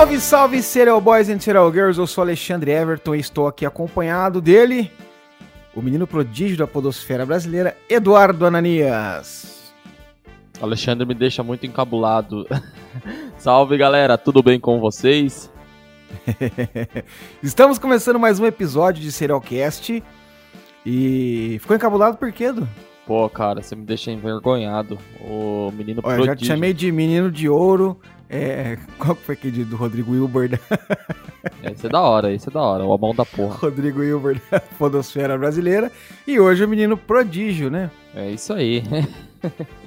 Salve, salve, Serial Boys and Serial Girls! Eu sou Alexandre Everton e estou aqui acompanhado dele, o menino prodígio da podosfera brasileira, Eduardo Ananias. Alexandre me deixa muito encabulado. salve, galera, tudo bem com vocês? Estamos começando mais um episódio de Serialcast e ficou encabulado por quê, Edu? Pô, cara, você me deixa envergonhado. O menino Olha, prodígio. já te chamei de menino de ouro. É, qual que foi aquele do Rodrigo Wilbur? Da... Esse é da hora, esse é da hora. O mão da porra. Rodrigo Wilbur da Podosfera Brasileira. E hoje o menino prodígio, né? É isso aí.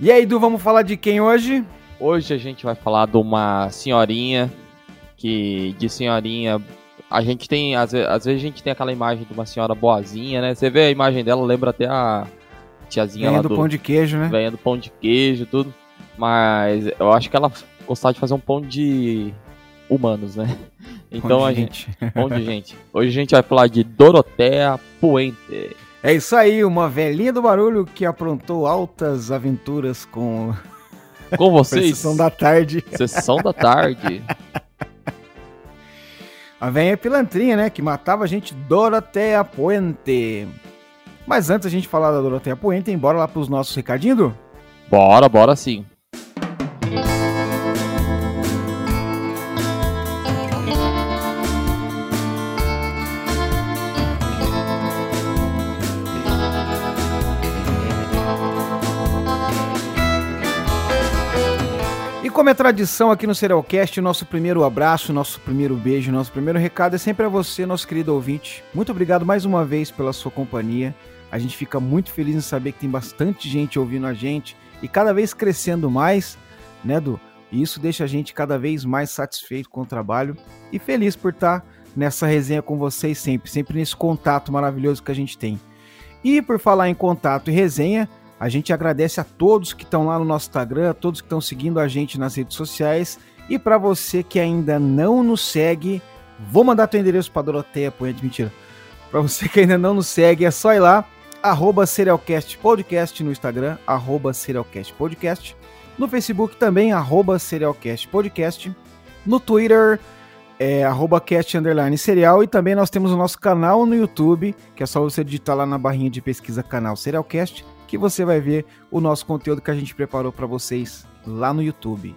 E aí, Edu, vamos falar de quem hoje? Hoje a gente vai falar de uma senhorinha que de senhorinha a gente tem às vezes, às vezes a gente tem aquela imagem de uma senhora boazinha, né? Você vê a imagem dela, lembra até a tiazinha Ganha lá do, do, pão de queijo, né? venha do pão de queijo, tudo. Mas eu acho que ela gostava de fazer um pão de humanos, né? Então Pão a gente, pão de gente. Hoje a gente vai falar de Dorotea Puente. É isso aí, uma velhinha do barulho que aprontou altas aventuras com Com vocês, sessão da tarde. sessão da tarde. A velha pilantrinha, né? Que matava a gente Doroteia Puente. Mas antes a gente falar da Doroteia Puente, embora lá pros nossos recadinhos? Bora, bora sim. Como é tradição aqui no Serialcast, nosso primeiro abraço, nosso primeiro beijo, nosso primeiro recado é sempre a você, nosso querido ouvinte. Muito obrigado mais uma vez pela sua companhia. A gente fica muito feliz em saber que tem bastante gente ouvindo a gente e cada vez crescendo mais, né, Edu? E isso deixa a gente cada vez mais satisfeito com o trabalho e feliz por estar nessa resenha com vocês sempre, sempre nesse contato maravilhoso que a gente tem. E por falar em contato e resenha, a gente agradece a todos que estão lá no nosso Instagram, a todos que estão seguindo a gente nas redes sociais. E para você que ainda não nos segue, vou mandar teu endereço para Doroteia, de mentira. Para você que ainda não nos segue, é só ir lá, arroba Serialcast Podcast no Instagram, arroba Serialcast Podcast. No Facebook também, arroba Serialcast Podcast. No Twitter, é arroba cast underline serial. E também nós temos o nosso canal no YouTube, que é só você digitar lá na barrinha de pesquisa canal Serialcast, que você vai ver o nosso conteúdo que a gente preparou para vocês lá no YouTube.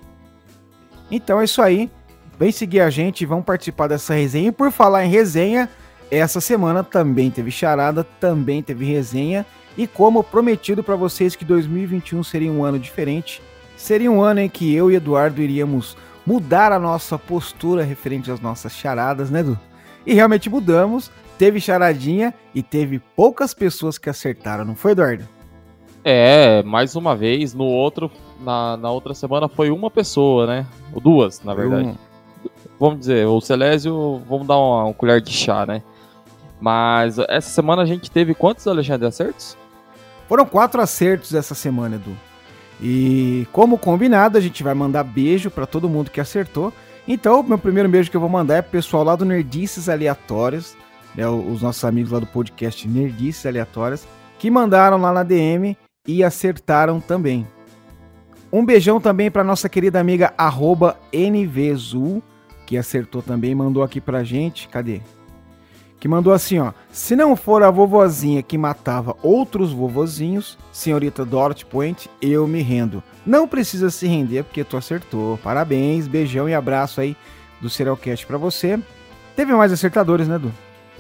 Então é isso aí. Vem seguir a gente, vão participar dessa resenha. E por falar em resenha, essa semana também teve charada, também teve resenha. E como prometido para vocês que 2021 seria um ano diferente, seria um ano em que eu e Eduardo iríamos mudar a nossa postura referente às nossas charadas, né, Edu? E realmente mudamos. Teve charadinha e teve poucas pessoas que acertaram, não foi, Eduardo? É, mais uma vez, no outro, na, na outra semana foi uma pessoa, né? Ou duas, na verdade. Um- Vamos dizer, o Celésio, vamos dar uma, uma colher de chá, né? Mas essa semana a gente teve quantos, Alexandre, acertos? Foram quatro acertos essa semana, Edu. E como combinado, a gente vai mandar beijo pra todo mundo que acertou. Então, o meu primeiro beijo que eu vou mandar é pro pessoal lá do Nerdices Aleatórias, né, os nossos amigos lá do podcast Nerdices Aleatórias, que mandaram lá na DM e acertaram também. Um beijão também pra nossa querida amiga arroba NVZul, que acertou também, mandou aqui pra gente. Cadê? que mandou assim, ó. Se não for a vovozinha que matava outros vovozinhos, senhorita Dorothy Point, eu me rendo. Não precisa se render porque tu acertou. Parabéns, beijão e abraço aí do Serialcast pra você. Teve mais acertadores, né, Edu?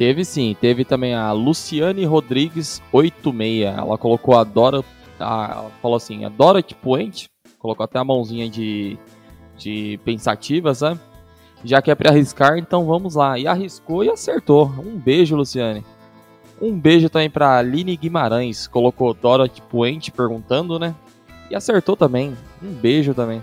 Teve sim, teve também a Luciane Rodrigues 86. Ela colocou a Dora. A, ela falou assim, a Dora Puente, colocou até a mãozinha de, de pensativa, sabe? Já que é pra arriscar, então vamos lá. E arriscou e acertou. Um beijo, Luciane. Um beijo também pra Aline Guimarães. Colocou Dora Puente perguntando, né? E acertou também. Um beijo também.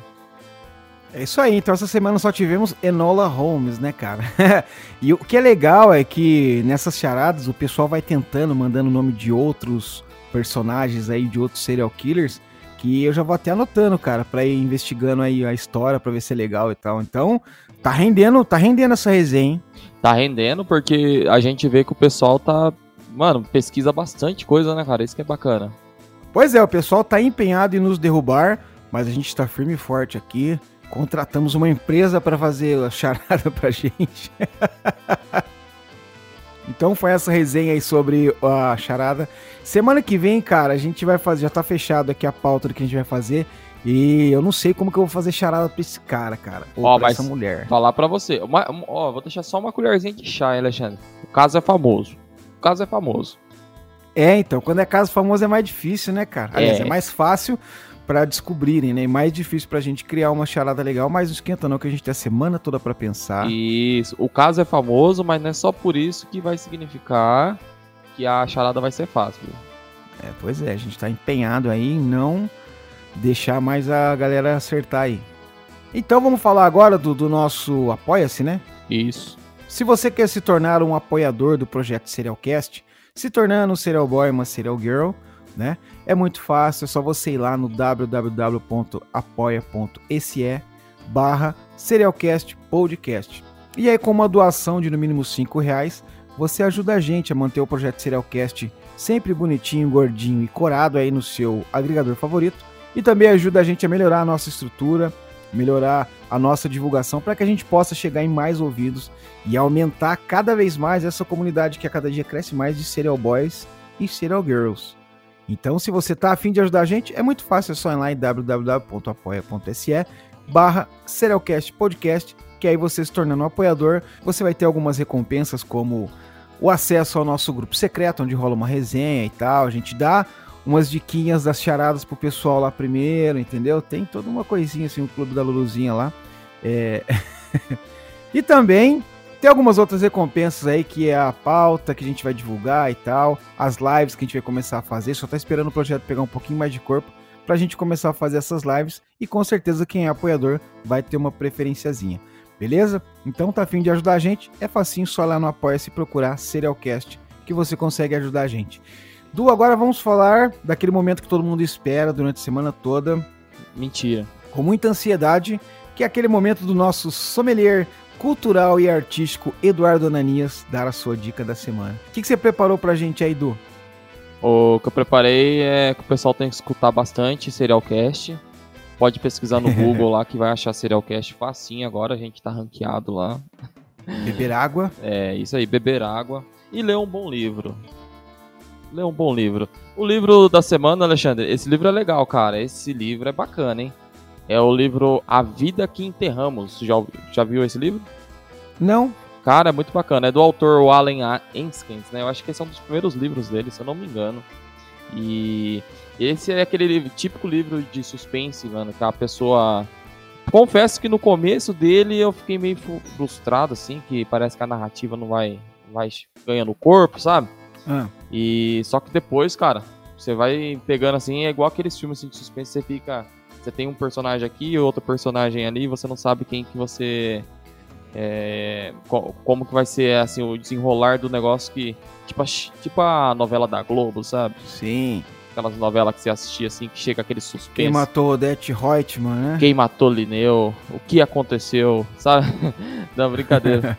É isso aí, então essa semana só tivemos Enola Holmes, né, cara? e o que é legal é que nessas charadas o pessoal vai tentando, mandando o nome de outros personagens aí, de outros serial killers, que eu já vou até anotando, cara, pra ir investigando aí a história, pra ver se é legal e tal. Então, tá rendendo, tá rendendo essa resenha, hein? Tá rendendo porque a gente vê que o pessoal tá. Mano, pesquisa bastante coisa, né, cara? Isso que é bacana. Pois é, o pessoal tá empenhado em nos derrubar, mas a gente tá firme e forte aqui. Contratamos uma empresa para fazer a charada pra gente. então foi essa resenha aí sobre a charada. Semana que vem, cara, a gente vai fazer, já tá fechado aqui a pauta do que a gente vai fazer. E eu não sei como que eu vou fazer charada pra esse cara, cara. Ou Ó, pra essa mulher. Falar pra você. Uma, ó, vou deixar só uma colherzinha de chá, hein, Alexandre. O caso é famoso. O caso é famoso. É, então, quando é caso famoso é mais difícil, né, cara? Aliás, é, É. mais fácil pra descobrirem, né? E mais difícil pra gente criar uma charada legal, mas não esquenta não, que a gente tem a semana toda pra pensar. Isso. O caso é famoso, mas não é só por isso que vai significar que a charada vai ser fácil. É, pois é, a gente tá empenhado aí em não deixar mais a galera acertar aí. Então vamos falar agora do, do nosso Apoia-se, né? Isso. Se você quer se tornar um apoiador do projeto Serialcast, se tornando um Serial Boy, uma Serial Girl, né? É muito fácil, é só você ir lá no www.apoia.se barra Serialcast Podcast. E aí com uma doação de no mínimo 5 reais, você ajuda a gente a manter o projeto Serialcast sempre bonitinho, gordinho e corado aí no seu agregador favorito. E também ajuda a gente a melhorar a nossa estrutura, melhorar a nossa divulgação para que a gente possa chegar em mais ouvidos e aumentar cada vez mais essa comunidade que a cada dia cresce mais de serial boys e serial girls. Então, se você tá afim de ajudar a gente, é muito fácil, é só ir lá em www.apoia.se barra Serialcast Podcast, que aí você se tornando um apoiador, você vai ter algumas recompensas como o acesso ao nosso grupo secreto, onde rola uma resenha e tal, a gente dá umas diquinhas das charadas pro pessoal lá primeiro, entendeu? Tem toda uma coisinha assim, o Clube da Luluzinha lá. É... e também tem algumas outras recompensas aí que é a pauta que a gente vai divulgar e tal, as lives que a gente vai começar a fazer, só tá esperando o projeto pegar um pouquinho mais de corpo pra gente começar a fazer essas lives e com certeza quem é apoiador vai ter uma preferenciazinha. Beleza? Então tá afim de ajudar a gente? É facinho só lá no Apoia-se procurar Serialcast que você consegue ajudar a gente. Du, agora vamos falar daquele momento que todo mundo espera durante a semana toda, Mentira. com muita ansiedade, que é aquele momento do nosso sommelier cultural e artístico Eduardo Ananias dar a sua dica da semana. O que, que você preparou pra gente aí, Du? O que eu preparei é que o pessoal tem que escutar bastante Serialcast. Pode pesquisar no Google lá que vai achar Serialcast facinho agora, a gente tá ranqueado lá. Beber água. É isso aí, beber água e ler um bom livro. Ler um bom livro. O livro da semana, Alexandre, esse livro é legal, cara. Esse livro é bacana, hein? É o livro A Vida que Enterramos. Já, já viu esse livro? Não? Cara, é muito bacana. É do autor Allen A. Enskens, né? Eu acho que esse é um dos primeiros livros dele, se eu não me engano. E esse é aquele livro, típico livro de suspense, mano, que a pessoa. Confesso que no começo dele eu fiquei meio frustrado, assim, que parece que a narrativa não vai, vai ganhando corpo, sabe? Ah, E só que depois, cara, você vai pegando assim, é igual aqueles filmes assim, de suspense, você fica. Você tem um personagem aqui e outro personagem ali, e você não sabe quem que você. é, co- como que vai ser assim, o desenrolar do negócio que. Tipo a, tipo a novela da Globo, sabe? sim. Aquelas novelas que você assistia assim, que chega aquele suspense. Quem matou Odete Reutemann, né? Quem matou Lineu? O que aconteceu? Sabe? Não, brincadeira.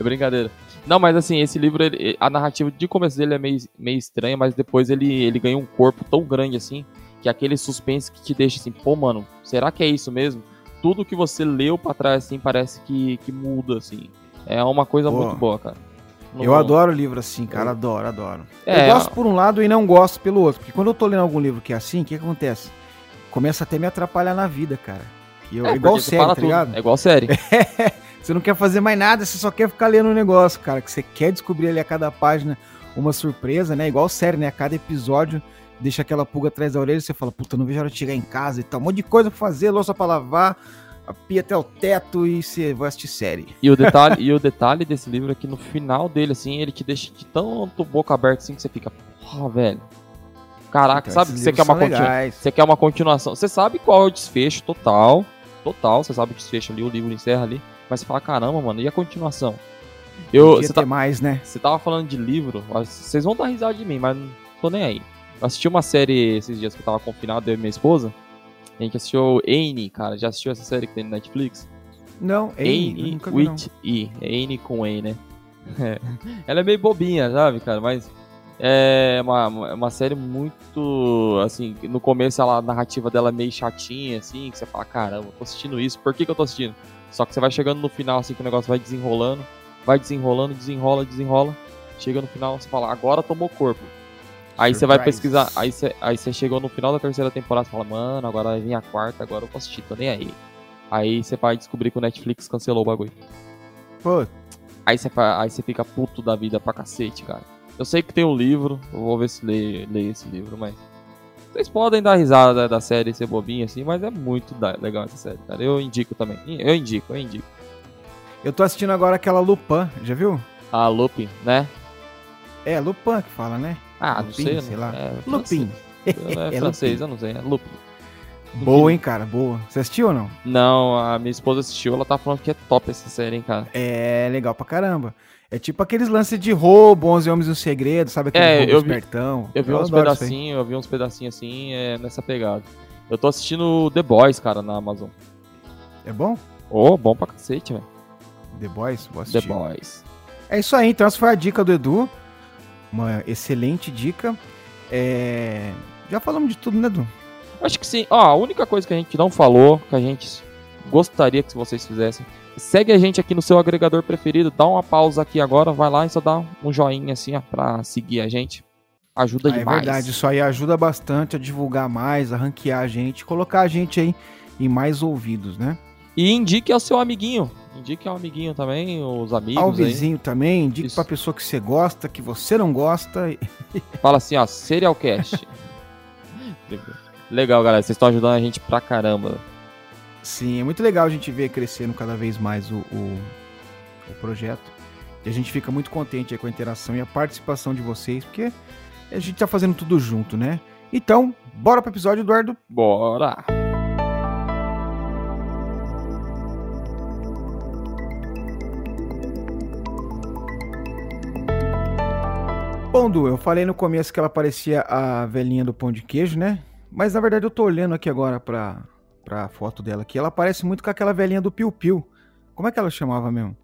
é brincadeira. Não, mas assim, esse livro, ele- a narrativa de começo dele é meio, meio estranha, mas depois ele, ele ganha um corpo tão grande assim, que é aquele suspense que te deixa assim, pô, mano, será que é isso mesmo? Tudo que você leu pra trás, assim, parece que, que muda, assim. É uma coisa Pô. muito boa, cara. Não- Eu adoro livro assim, cara, adoro, adoro. É, eu gosto por um lado e não gosto pelo outro, porque quando eu tô lendo algum livro que é assim, o que, que acontece? Começa até a me atrapalhar na vida, cara. Que eu, é, igual série, tá tudo. ligado? É igual série. Você não quer fazer mais nada, você só quer ficar lendo o negócio, cara. Que você quer descobrir ali a cada página uma surpresa, né? Igual série, né? A cada episódio deixa aquela pulga atrás da orelha e você fala, puta, não vejo a hora de chegar em casa e tal. Um monte de coisa pra fazer, louça pra lavar, a pia até o teto e você vai assistir série. E o detalhe, e o detalhe desse livro é que no final dele, assim, ele te deixa de tanto boca aberta assim que você fica, porra, velho. Caraca, Então, sabe que você quer, uma são continu... legais. você quer uma continuação. Você sabe qual é o desfecho total. Total, você sabe o desfecho ali, o livro encerra ali. Mas você fala, caramba, mano, e a continuação? Eu, Podia você, tá- mais, né? você tava falando de livro, vocês vão dar risada de mim, mas não tô nem aí. Eu assisti uma série esses dias que eu tava confinado, eu e minha esposa. A gente assistiu Anne, cara. Já assistiu essa série que tem no Netflix? Não, vi, não. with E. É Anne com E, né? É. Ela é meio bobinha, sabe, cara? Mas É uma, uma série muito. Assim, no começo ela, a narrativa dela é meio chatinha, assim, que você fala, caramba, tô assistindo isso, por que, que eu tô assistindo? Só que você vai chegando no final, assim, que o negócio vai desenrolando, vai desenrolando, desenrola, desenrola. Chega no final, você fala, agora tomou corpo. Aí você vai pesquisar, aí você, aí chegou no final da terceira temporada e fala, mano, agora vai vir a quarta, agora eu posso assistir, tô nem aí. Aí você vai descobrir que o Netflix cancelou o bagulho. Pô. Aí você, aí fica puto da vida pra cacete, cara. Eu sei que tem um livro, eu vou ver se leio, leio esse livro, mas. Vocês podem dar risada da série ser bobinha assim, mas é muito legal essa série, cara. Eu indico também. Eu indico, eu indico. Eu tô assistindo agora aquela Lupin, já viu? Ah, Lupin, né? É, Lupin que fala, né? Ah, Lupin, não sei, sei lá. É, Lupin. É, é francês, eu não sei, é Lupin. Boa, hein, cara, boa. Você assistiu ou não? Não, a minha esposa assistiu, ela tá falando que é top essa série, hein, cara. É, legal pra caramba. É tipo aqueles lances de roubo, 11 Homens e um Segredo, sabe? Aquele é, eu espertão. Eu vi eu uns pedacinhos, eu vi uns pedacinhos assim, é, nessa pegada. Eu tô assistindo The Boys, cara, na Amazon. É bom? Ô, oh, bom pra cacete, velho. The Boys? Vou assistir. The Boys. É isso aí, então essa foi a dica do Edu. Uma excelente dica. É... Já falamos de tudo, né, Edu? Acho que sim. Ó, a única coisa que a gente não falou, que a gente gostaria que vocês fizessem, Segue a gente aqui no seu agregador preferido, dá uma pausa aqui agora, vai lá e só dá um joinha assim, ó, pra seguir a gente. Ajuda ah, demais. É verdade, isso aí ajuda bastante a divulgar mais, a ranquear a gente, colocar a gente aí em mais ouvidos, né? E indique ao seu amiguinho. Indique ao amiguinho também, os amigos. Ao vizinho aí. também, indique Isso. pra pessoa que você gosta, que você não gosta. Fala assim, ó, Serialcast. Legal, galera. Vocês estão ajudando a gente pra caramba. Sim, é muito legal a gente ver crescendo cada vez mais o, o, o projeto. E a gente fica muito contente com a interação e a participação de vocês, porque a gente tá fazendo tudo junto, né? Então, bora pro episódio, Eduardo? Bora! Bom, Du, eu falei no começo que ela parecia a velhinha do pão de queijo, né? Mas na verdade eu tô olhando aqui agora pra, pra foto dela aqui, ela parece muito com aquela velhinha do Piu Piu. Como é que ela chamava mesmo?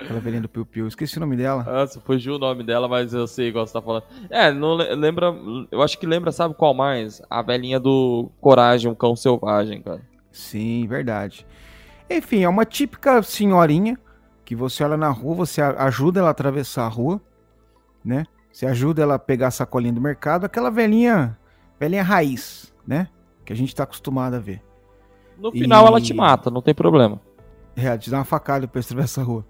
Aquela velhinha do Piu Piu. Esqueci o nome dela. Nossa, fugiu o nome dela, mas eu sei igual você tá falando. É, não lembra. Eu acho que lembra, sabe qual mais? A velhinha do Coragem, um cão selvagem, cara. Sim, verdade. Enfim, é uma típica senhorinha que você olha na rua, você ajuda ela a atravessar a rua, né? Você ajuda ela a pegar a sacolinha do mercado, aquela velhinha, velhinha raiz, né? Que a gente tá acostumado a ver. No final e... ela te mata, não tem problema. É, te dá uma facada pra atravessar a rua.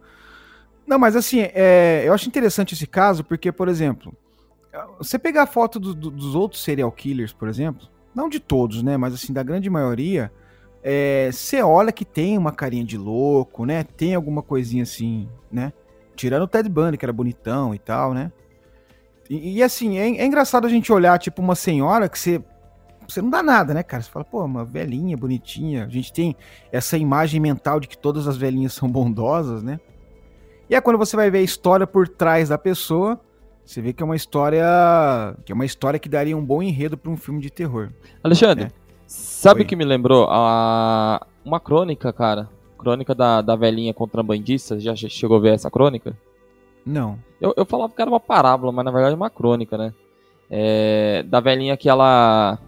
Não, mas assim, é, eu acho interessante esse caso porque, por exemplo, você pegar a foto do, do, dos outros serial killers, por exemplo, não de todos, né, mas assim, da grande maioria, é, você olha que tem uma carinha de louco, né, tem alguma coisinha assim, né, tirando o Ted Bundy, que era bonitão e tal, né. E, e assim, é, é engraçado a gente olhar, tipo, uma senhora que você você não dá nada, né, cara? Você fala, pô, uma velhinha bonitinha. A gente tem essa imagem mental de que todas as velhinhas são bondosas, né? E é quando você vai ver a história por trás da pessoa, você vê que é uma história que é uma história que daria um bom enredo para um filme de terror. Alexandre, né? sabe o que me lembrou? A... Uma crônica, cara. Crônica da, da velhinha contrabandista. Já chegou a ver essa crônica? Não. Eu, eu falava que era uma parábola, mas na verdade é uma crônica, né? É, da velhinha que ela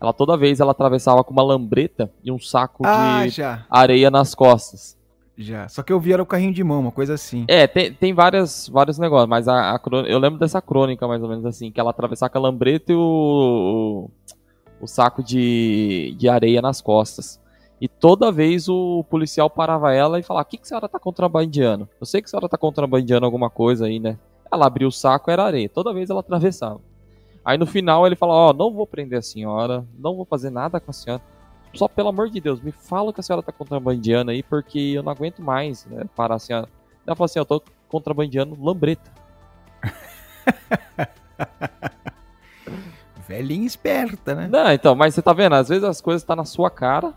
ela toda vez ela atravessava com uma lambreta e um saco ah, de já. areia nas costas. Já. Só que eu vi era o carrinho de mão, uma coisa assim. É, tem, tem várias, vários negócios, mas a, a eu lembro dessa crônica mais ou menos assim, que ela atravessava com a lambreta e o, o, o saco de, de areia nas costas. E toda vez o policial parava ela e falava: O que, que a senhora tá contrabandeando? Eu sei que a senhora tá contrabandeando alguma coisa aí, né? Ela abriu o saco, era areia. Toda vez ela atravessava. Aí no final ele fala: Ó, oh, não vou prender a senhora, não vou fazer nada com a senhora. Só pelo amor de Deus, me fala que a senhora tá contrabandeando aí, porque eu não aguento mais né, parar a senhora. Ela fala assim: Eu tô contrabandeando lambreta. Velhinha esperta, né? Não, então, mas você tá vendo, às vezes as coisas estão tá na sua cara,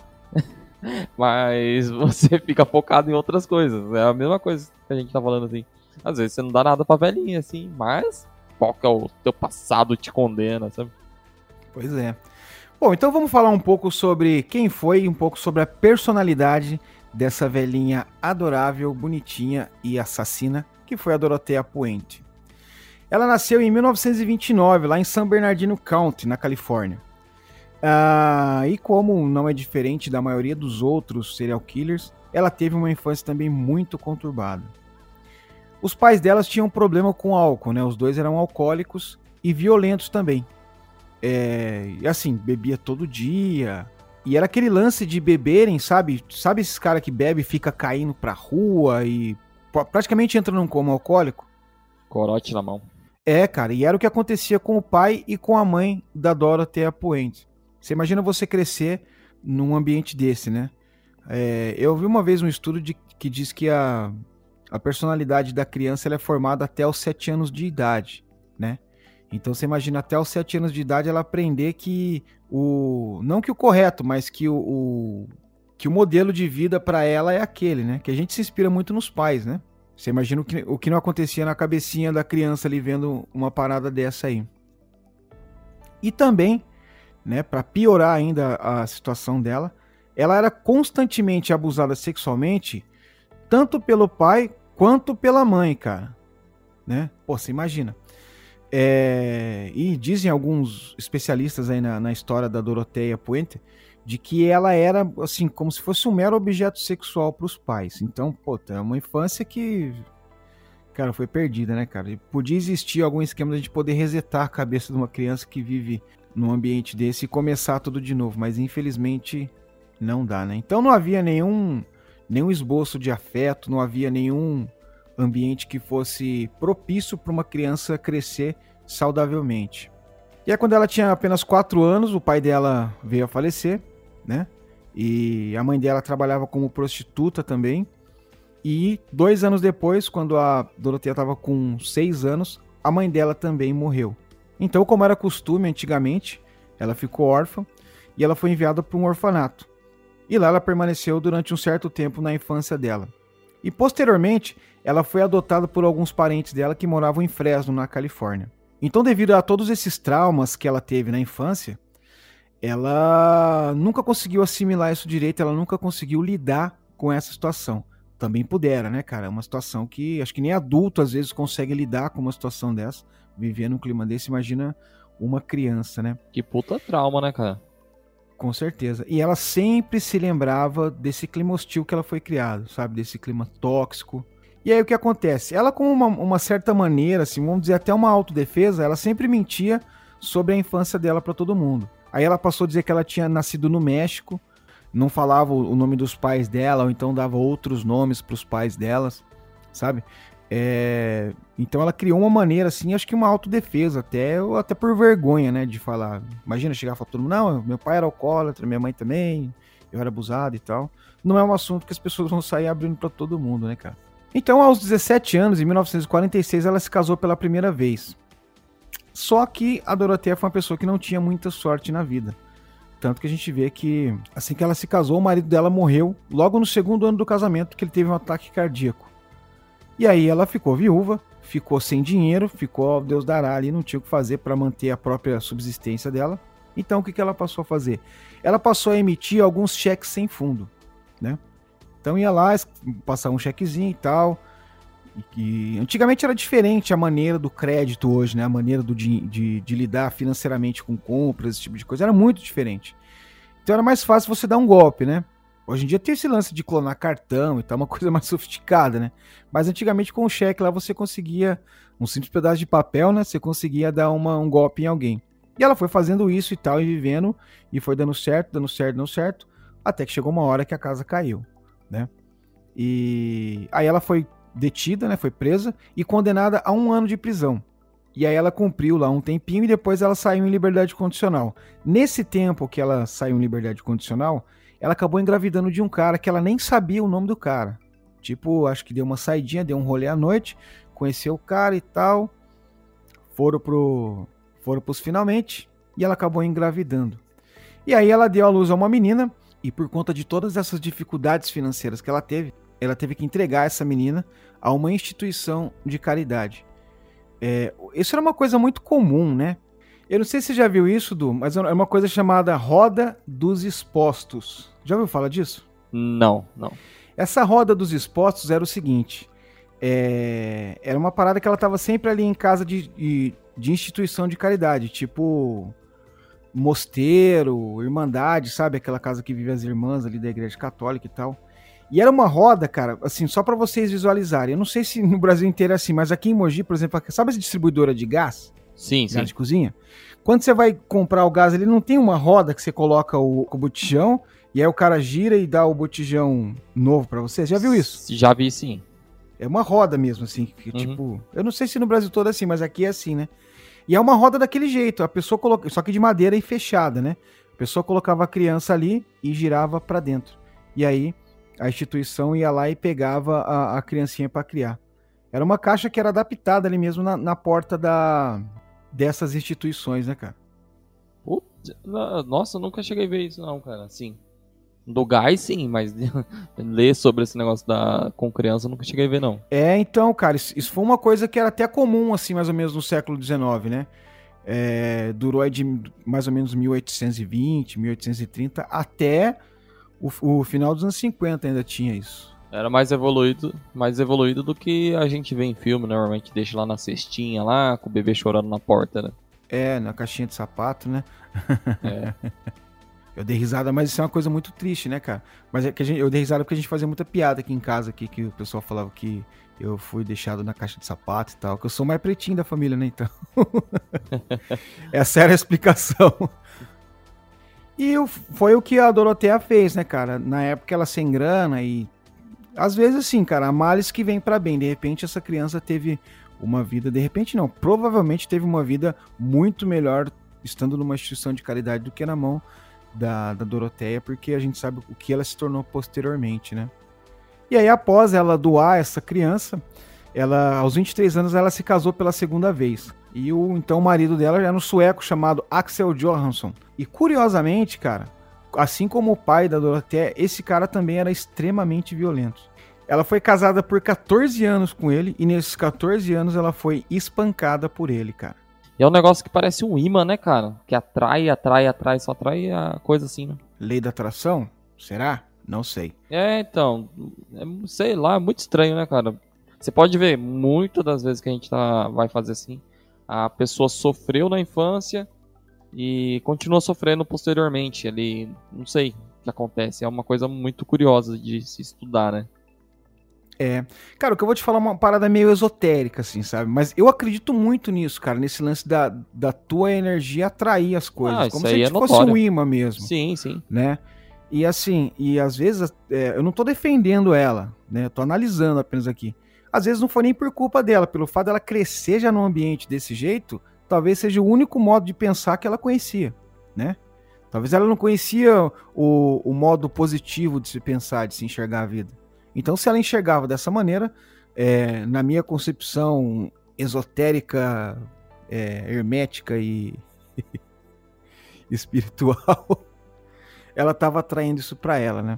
mas você fica focado em outras coisas. É a mesma coisa que a gente tá falando assim. Às vezes você não dá nada pra velhinha, assim, mas é o teu passado te condena, sabe? Pois é. Bom, então vamos falar um pouco sobre quem foi, um pouco sobre a personalidade dessa velhinha adorável, bonitinha e assassina, que foi a Dorothea Puente. Ela nasceu em 1929, lá em San Bernardino County, na Califórnia. Ah, e como não é diferente da maioria dos outros serial killers, ela teve uma infância também muito conturbada. Os pais delas tinham problema com álcool, né? Os dois eram alcoólicos e violentos também. É, e assim, bebia todo dia. E era aquele lance de beberem, sabe? Sabe esses caras que bebe e fica caindo pra rua e praticamente entra num coma alcoólico? Corote na mão. É, cara, e era o que acontecia com o pai e com a mãe da Dorothea Puente. Você imagina você crescer num ambiente desse, né? É, eu vi uma vez um estudo de, que diz que a, a personalidade da criança é formada até os 7 anos de idade, né? Então você imagina até os 7 anos de idade ela aprender que o. Não que o correto, mas que o. o que o modelo de vida para ela é aquele, né? Que a gente se inspira muito nos pais, né? Você imagina o que, o que não acontecia na cabecinha da criança ali vendo uma parada dessa aí. E também, né, para piorar ainda a situação dela, ela era constantemente abusada sexualmente, tanto pelo pai quanto pela mãe, cara. Né? Pô, você imagina. É... E dizem alguns especialistas aí na, na história da Doroteia Puente de que ela era assim como se fosse um mero objeto sexual para os pais. Então, pô, é uma infância que cara, foi perdida, né, cara? E podia existir algum esquema de a gente poder resetar a cabeça de uma criança que vive num ambiente desse e começar tudo de novo, mas infelizmente não dá, né? Então não havia nenhum nenhum esboço de afeto, não havia nenhum ambiente que fosse propício para uma criança crescer saudavelmente. E aí, quando ela tinha apenas 4 anos, o pai dela veio a falecer né? E a mãe dela trabalhava como prostituta também. E dois anos depois, quando a Doroteia estava com seis anos, a mãe dela também morreu. Então, como era costume antigamente, ela ficou órfã e ela foi enviada para um orfanato. E lá ela permaneceu durante um certo tempo na infância dela. E posteriormente, ela foi adotada por alguns parentes dela que moravam em Fresno, na Califórnia. Então, devido a todos esses traumas que ela teve na infância, ela nunca conseguiu assimilar isso direito, ela nunca conseguiu lidar com essa situação. Também pudera, né, cara? É uma situação que acho que nem adulto às vezes consegue lidar com uma situação dessa, viver num clima desse, imagina uma criança, né? Que puta trauma, né, cara? Com certeza. E ela sempre se lembrava desse clima hostil que ela foi criada, sabe? Desse clima tóxico. E aí o que acontece? Ela, com uma, uma certa maneira, assim, vamos dizer até uma autodefesa, ela sempre mentia sobre a infância dela para todo mundo. Aí ela passou a dizer que ela tinha nascido no México, não falava o nome dos pais dela, ou então dava outros nomes para os pais delas, sabe? É... Então ela criou uma maneira, assim, acho que uma autodefesa, até, ou até por vergonha, né, de falar. Imagina chegar e falar todo mundo, não, meu pai era alcoólatra, minha mãe também, eu era abusado e tal. Não é um assunto que as pessoas vão sair abrindo para todo mundo, né, cara? Então, aos 17 anos, em 1946, ela se casou pela primeira vez. Só que a Doroteia foi uma pessoa que não tinha muita sorte na vida. Tanto que a gente vê que, assim que ela se casou, o marido dela morreu logo no segundo ano do casamento, que ele teve um ataque cardíaco. E aí ela ficou viúva, ficou sem dinheiro, ficou, Deus dará ali, não tinha o que fazer para manter a própria subsistência dela. Então o que, que ela passou a fazer? Ela passou a emitir alguns cheques sem fundo, né? Então ia lá, passar um chequezinho e tal, que antigamente era diferente a maneira do crédito hoje, né? A maneira do, de, de, de, lidar financeiramente com compras, esse tipo de coisa, era muito diferente. Então era mais fácil você dar um golpe, né? Hoje em dia tem esse lance de clonar cartão e tal, uma coisa mais sofisticada, né? Mas antigamente com o cheque lá você conseguia, um simples pedaço de papel, né? Você conseguia dar uma, um golpe em alguém. E ela foi fazendo isso e tal, e vivendo, e foi dando certo, dando certo, dando certo, até que chegou uma hora que a casa caiu, né? E aí ela foi detida, né, foi presa e condenada a um ano de prisão. E aí ela cumpriu lá um tempinho e depois ela saiu em liberdade condicional. Nesse tempo que ela saiu em liberdade condicional, ela acabou engravidando de um cara que ela nem sabia o nome do cara. Tipo, acho que deu uma saidinha, deu um rolê à noite, conheceu o cara e tal. Foram pro foram pros finalmente e ela acabou engravidando. E aí ela deu à luz a uma menina e por conta de todas essas dificuldades financeiras que ela teve, ela teve que entregar essa menina a uma instituição de caridade. É, isso era uma coisa muito comum, né? Eu não sei se você já viu isso, Du, mas é uma coisa chamada Roda dos Expostos. Já ouviu falar disso? Não, não. Essa Roda dos Expostos era o seguinte: é, era uma parada que ela tava sempre ali em casa de, de, de instituição de caridade, tipo mosteiro, irmandade, sabe? Aquela casa que vive as irmãs ali da igreja católica e tal. E era uma roda, cara, assim, só para vocês visualizarem. Eu não sei se no Brasil inteiro é assim, mas aqui em Mogi, por exemplo, sabe essa distribuidora de gás? Sim, gás sim. de cozinha? Quando você vai comprar o gás, ele não tem uma roda que você coloca o, o botijão e aí o cara gira e dá o botijão novo para você. Já viu isso? Já vi sim. É uma roda mesmo, assim, que, Uhum. tipo. Eu não sei se no Brasil todo é assim, mas aqui é assim, né? E é uma roda daquele jeito. A pessoa coloca. Só que de madeira e fechada, né? A pessoa colocava a criança ali e girava para dentro. E aí a instituição ia lá e pegava a, a criancinha para criar. Era uma caixa que era adaptada ali mesmo na, na porta da, dessas instituições, né, cara? Putz, Nossa, eu nunca cheguei a ver isso não, cara. Sim. Do gás, sim, mas ler sobre esse negócio da com criança eu nunca cheguei a ver, não. É, então, cara, isso, isso foi uma coisa que era até comum, assim, mais ou menos no século XIX, né? É, durou aí de mais ou menos 1820, 1830, até o, o final dos anos 50 ainda tinha isso. Era mais evoluído, mais evoluído do que a gente vê em filme, normalmente deixa lá na cestinha lá, com o bebê chorando na porta, né? É, na caixinha de sapato, né? É. Eu dei risada, mas isso é uma coisa muito triste, né, cara? Mas é que gente, eu dei risada porque a gente fazia muita piada aqui em casa, aqui, que o pessoal falava que eu fui deixado na caixa de sapato e tal, que eu sou mais pretinho da família, né, então. Essa era a explicação. E foi o que a Doroteia fez, né, cara? Na época ela sem grana e... Às vezes, assim, cara, há males que vem pra bem. De repente, essa criança teve uma vida... De repente, não. Provavelmente teve uma vida muito melhor estando numa instituição de caridade do que na mão da, da Doroteia, porque a gente sabe o que ela se tornou posteriormente, né? E aí, após ela doar essa criança, ela, aos 23 anos, ela se casou pela segunda vez. E o então marido dela era um sueco chamado Axel Johansson. E curiosamente, cara, assim como o pai da Doroteia, esse cara também era extremamente violento. Ela foi casada por 14 anos com ele, e nesses 14 anos ela foi espancada por ele, cara. E é um negócio que parece um imã, né, cara? Que atrai, atrai, atrai, só atrai a coisa assim, né? Lei da atração? Será? Não sei. É, então, é, sei lá, é muito estranho, né, cara? Você pode ver, muitas das vezes que a gente tá, vai fazer assim, a pessoa sofreu na infância e continua sofrendo posteriormente. Ele, não sei o que acontece, é uma coisa muito curiosa de se estudar, né? É. Cara, o que eu vou te falar é uma parada meio esotérica, assim, sabe? Mas eu acredito muito nisso, cara, nesse lance da, da tua energia atrair as coisas. Ah, como se é fosse um imã mesmo, Sim, sim. né? E assim, e às vezes, é, eu não tô defendendo ela, né? Eu tô analisando apenas aqui. Às vezes não foi nem por culpa dela, pelo fato dela crescer já num ambiente desse jeito, talvez seja o único modo de pensar que ela conhecia, né? Talvez ela não conhecia o, o modo positivo de se pensar, de se enxergar a vida. Então, se ela enxergava dessa maneira, é, na minha concepção esotérica, é, hermética e espiritual, ela estava atraindo isso para ela, né?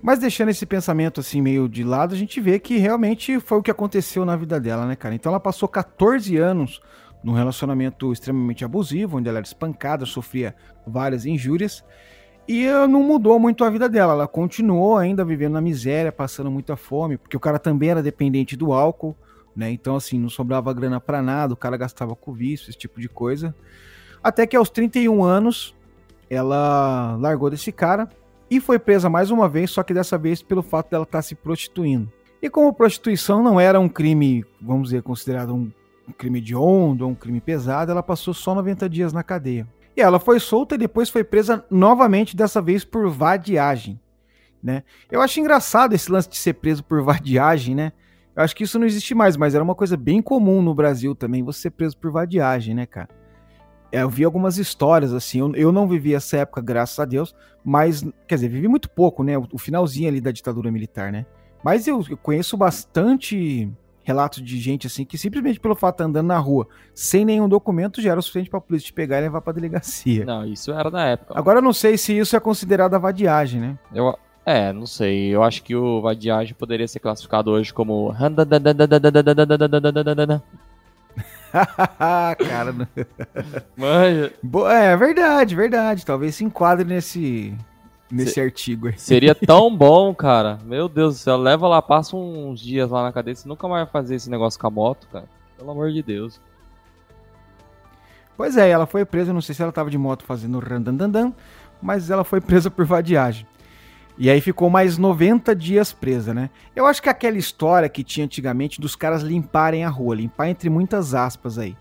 Mas deixando esse pensamento assim meio de lado, a gente vê que realmente foi o que aconteceu na vida dela, né, cara? Então ela passou 14 anos num relacionamento extremamente abusivo, onde ela era espancada, sofria várias injúrias. E eh, não mudou muito a vida dela. Ela continuou ainda vivendo na miséria, passando muita fome, porque o cara também era dependente do álcool, né? Então, assim, não sobrava grana pra nada, o cara gastava com vício, esse tipo de coisa. Até que aos 31 anos, ela largou desse cara e foi presa mais uma vez, só que dessa vez pelo fato dela estar se prostituindo. E como prostituição não era um crime, vamos dizer, considerado um um crime ou um crime pesado, ela passou só 90 dias na cadeia. E ela foi solta e depois foi presa novamente, dessa vez por vadiagem, né? Eu acho engraçado esse lance de ser preso por vadiagem, né? Eu acho que isso não existe mais, mas era uma coisa bem comum no Brasil também, você ser preso por vadiagem, né, cara? Eu vi algumas histórias, assim, eu, não vivi essa época, graças a Deus, mas, quer dizer, vivi muito pouco, né? O, finalzinho ali da ditadura militar, né? Mas eu conheço bastante relatos de gente, assim, que simplesmente pelo fato de estar andando na rua sem nenhum documento já era o suficiente pra polícia te pegar e levar pra delegacia. Não, isso era da época. Agora eu não sei se isso é considerado a vadiagem, né? Eu, é, não sei. Eu acho que o vadiagem poderia ser classificado hoje como. Cara, Manja. É verdade, verdade. Talvez se enquadre nesse nesse Se, artigo aí. Seria tão bom, cara. Meu Deus do céu, leva lá, passa uns dias lá na cadeia, você nunca mais vai fazer esse negócio com a moto, cara. Pelo amor de Deus. Pois é, ela foi presa, não sei se ela tava de moto fazendo randandandan, mas ela foi presa por vadiagem. E aí ficou mais 90 dias presa, né? Eu acho que aquela história que tinha antigamente dos caras limparem a rua, limpar entre muitas aspas aí,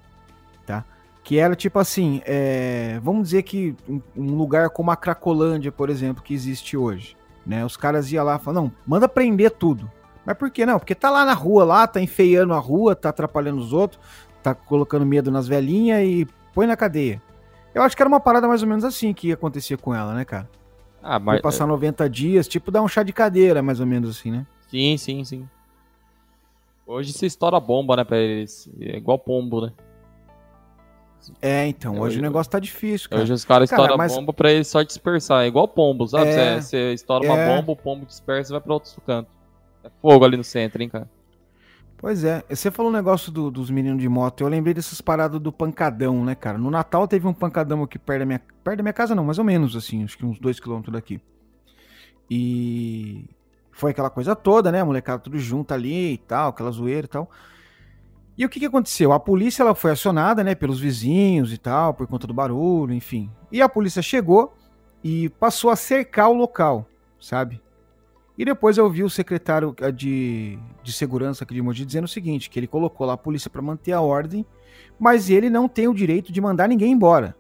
tá? Que era tipo assim, é, vamos dizer que um lugar como a Cracolândia, por exemplo, que existe hoje, né? Os caras iam lá e falavam, não, manda prender tudo. Mas por que não? Porque tá lá na rua, lá, tá enfeiando a rua, tá atrapalhando os outros, tá colocando medo nas velhinhas e põe na cadeia. Eu acho que era uma parada mais ou menos assim que ia acontecer com ela, né, cara? Ah, mas... Ia passar 90 dias, tipo dar um chá de cadeira, mais ou menos assim, né? Sim, sim, sim. Hoje se estoura bomba, né, pra eles. É igual pombo, né? É, então, hoje o negócio tá difícil, cara. Hoje os caras cara, estouram mas... bomba pra eles só dispersar. É igual pombo, sabe? É... Você, estoura é... uma bomba, o pombo dispersa e vai pra outro canto. É fogo ali no centro, hein, cara. Pois é, você falou um negócio do, dos meninos de moto, eu lembrei dessas paradas do pancadão, né, cara? No Natal teve um pancadão aqui perto da minha, perto da minha casa, não, mais ou menos, assim, acho que uns dois quilômetros daqui. E foi aquela coisa toda, né? A molecada tudo junto ali e tal, aquela zoeira e tal. E o que, que aconteceu? A polícia ela foi acionada, né, pelos vizinhos e tal, por conta do barulho, enfim. E a polícia chegou e passou a cercar o local, sabe? E depois eu vi o secretário eh, de, de segurança aqui de Mogi dizendo o seguinte, que ele colocou lá a polícia para manter a ordem, mas ele não tem o direito de mandar ninguém embora.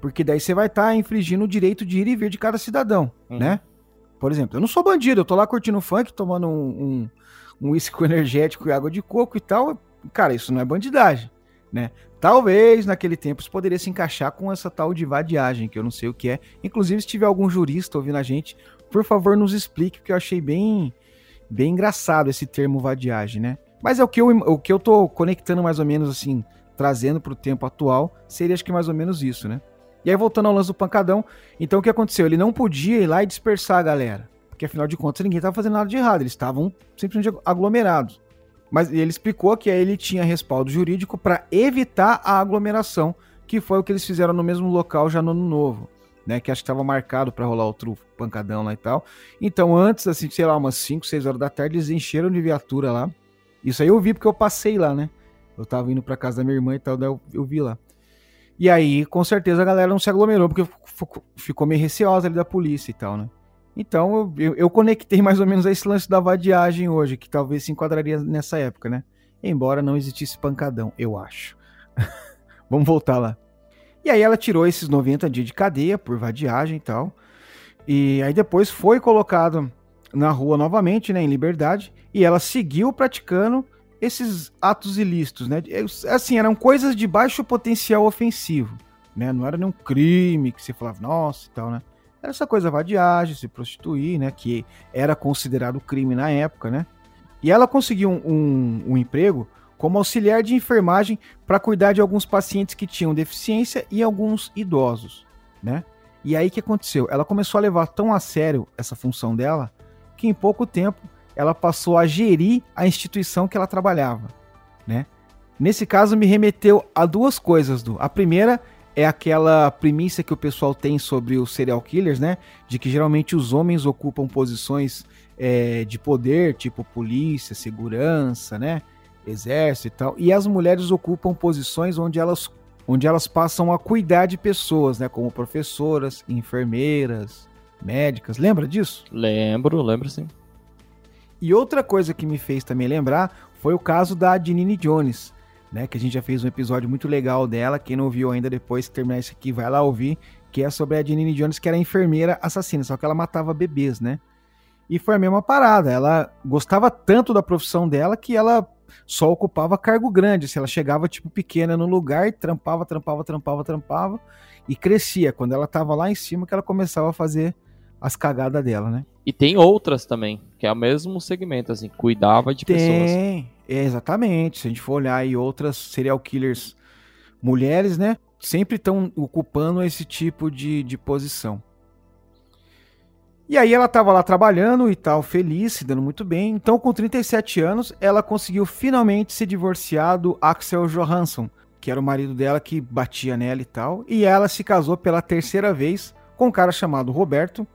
Porque daí você vai estar tá infringindo o direito de ir e vir de cada cidadão, uhum. né? Por exemplo, eu não sou bandido, eu tô lá curtindo funk, tomando um, um, um uísque energético e água de coco e tal. Cara, isso não é bandidagem, né? Talvez naquele tempo isso poderia se encaixar com essa tal de vadiagem, que eu não sei o que é. Inclusive, se tiver algum jurista ouvindo a gente, por favor, nos explique, porque eu achei bem, bem engraçado esse termo vadiagem, né? Mas é o que eu, o que eu tô conectando mais ou menos assim, trazendo para o tempo atual, seria acho que mais ou menos isso, né? E aí, voltando ao lance do pancadão, então o que aconteceu? Ele não podia ir lá e dispersar a galera, porque afinal de contas ninguém estava fazendo nada de errado, eles estavam simplesmente aglomerados. Mas ele explicou que aí ele tinha respaldo jurídico para evitar a aglomeração, que foi o que eles fizeram no mesmo local já no ano novo né? Que acho que estava marcado para rolar outro pancadão lá e tal. Então, antes, assim, sei lá, umas 5, 6 horas da tarde, eles encheram de viatura lá. Isso aí eu vi porque eu passei lá, né? Eu tava indo pra casa da minha irmã e tal, daí eu, eu vi lá. E aí, com certeza, a galera não se aglomerou, porque ficou meio receosa ali da polícia e tal, né? Então, eu, eu, conectei mais ou menos a esse lance da vadiagem hoje, que talvez se enquadraria nessa época, né? Embora não existisse pancadão, eu acho. Vamos voltar lá. E aí ela tirou esses 90 dias de cadeia por vadiagem e tal. E aí depois foi colocado na rua novamente, né, em liberdade, e ela seguiu praticando esses atos ilícitos, né? Assim, eram coisas de baixo potencial ofensivo, né? Não era nenhum crime que você falava, nossa e tal, né? Essa coisa vadiagem, se prostituir, né? Que era considerado crime na época, né? E ela conseguiu um, um, um emprego como auxiliar de enfermagem para cuidar de alguns pacientes que tinham deficiência e alguns idosos, né? E aí que aconteceu? Ela começou a levar tão a sério essa função dela que em pouco tempo ela passou a gerir a instituição que ela trabalhava, né? Nesse caso me remeteu a duas coisas, do. A primeira é aquela premissa que o pessoal tem sobre os serial killers, né? De que geralmente os homens ocupam posições é, de poder, tipo polícia, segurança, né? exército e tal, e as mulheres ocupam posições onde elas, onde elas passam a cuidar de pessoas, né, como professoras, enfermeiras, médicas. Lembra disso? Lembro, lembro sim. E outra coisa que me fez também lembrar foi o caso da Janine Jones, né, que a gente já fez um episódio muito legal dela. Quem não viu ainda depois que terminar isso aqui, vai lá ouvir, que é sobre a Janine Jones, que era enfermeira assassina, só que ela matava bebês, né? E foi a mesma parada. Ela gostava tanto da profissão dela que ela só ocupava cargo grande. Se ela chegava, tipo, pequena no lugar trampava, trampava, trampava, trampava e crescia. Quando ela tava lá em cima, que ela começava a fazer as cagadas dela, né? E tem outras também, que é o mesmo segmento, assim, cuidava de tem, pessoas. Tem, exatamente. Se a gente for olhar aí outras serial killers mulheres, né? Sempre estão ocupando esse tipo de, de posição. E aí ela estava lá trabalhando e tal, feliz, se dando muito bem. Então, com 37 anos, ela conseguiu finalmente se divorciar do Axel Johansson, que era o marido dela que batia nela e tal. E ela se casou pela terceira vez com um cara chamado Roberto,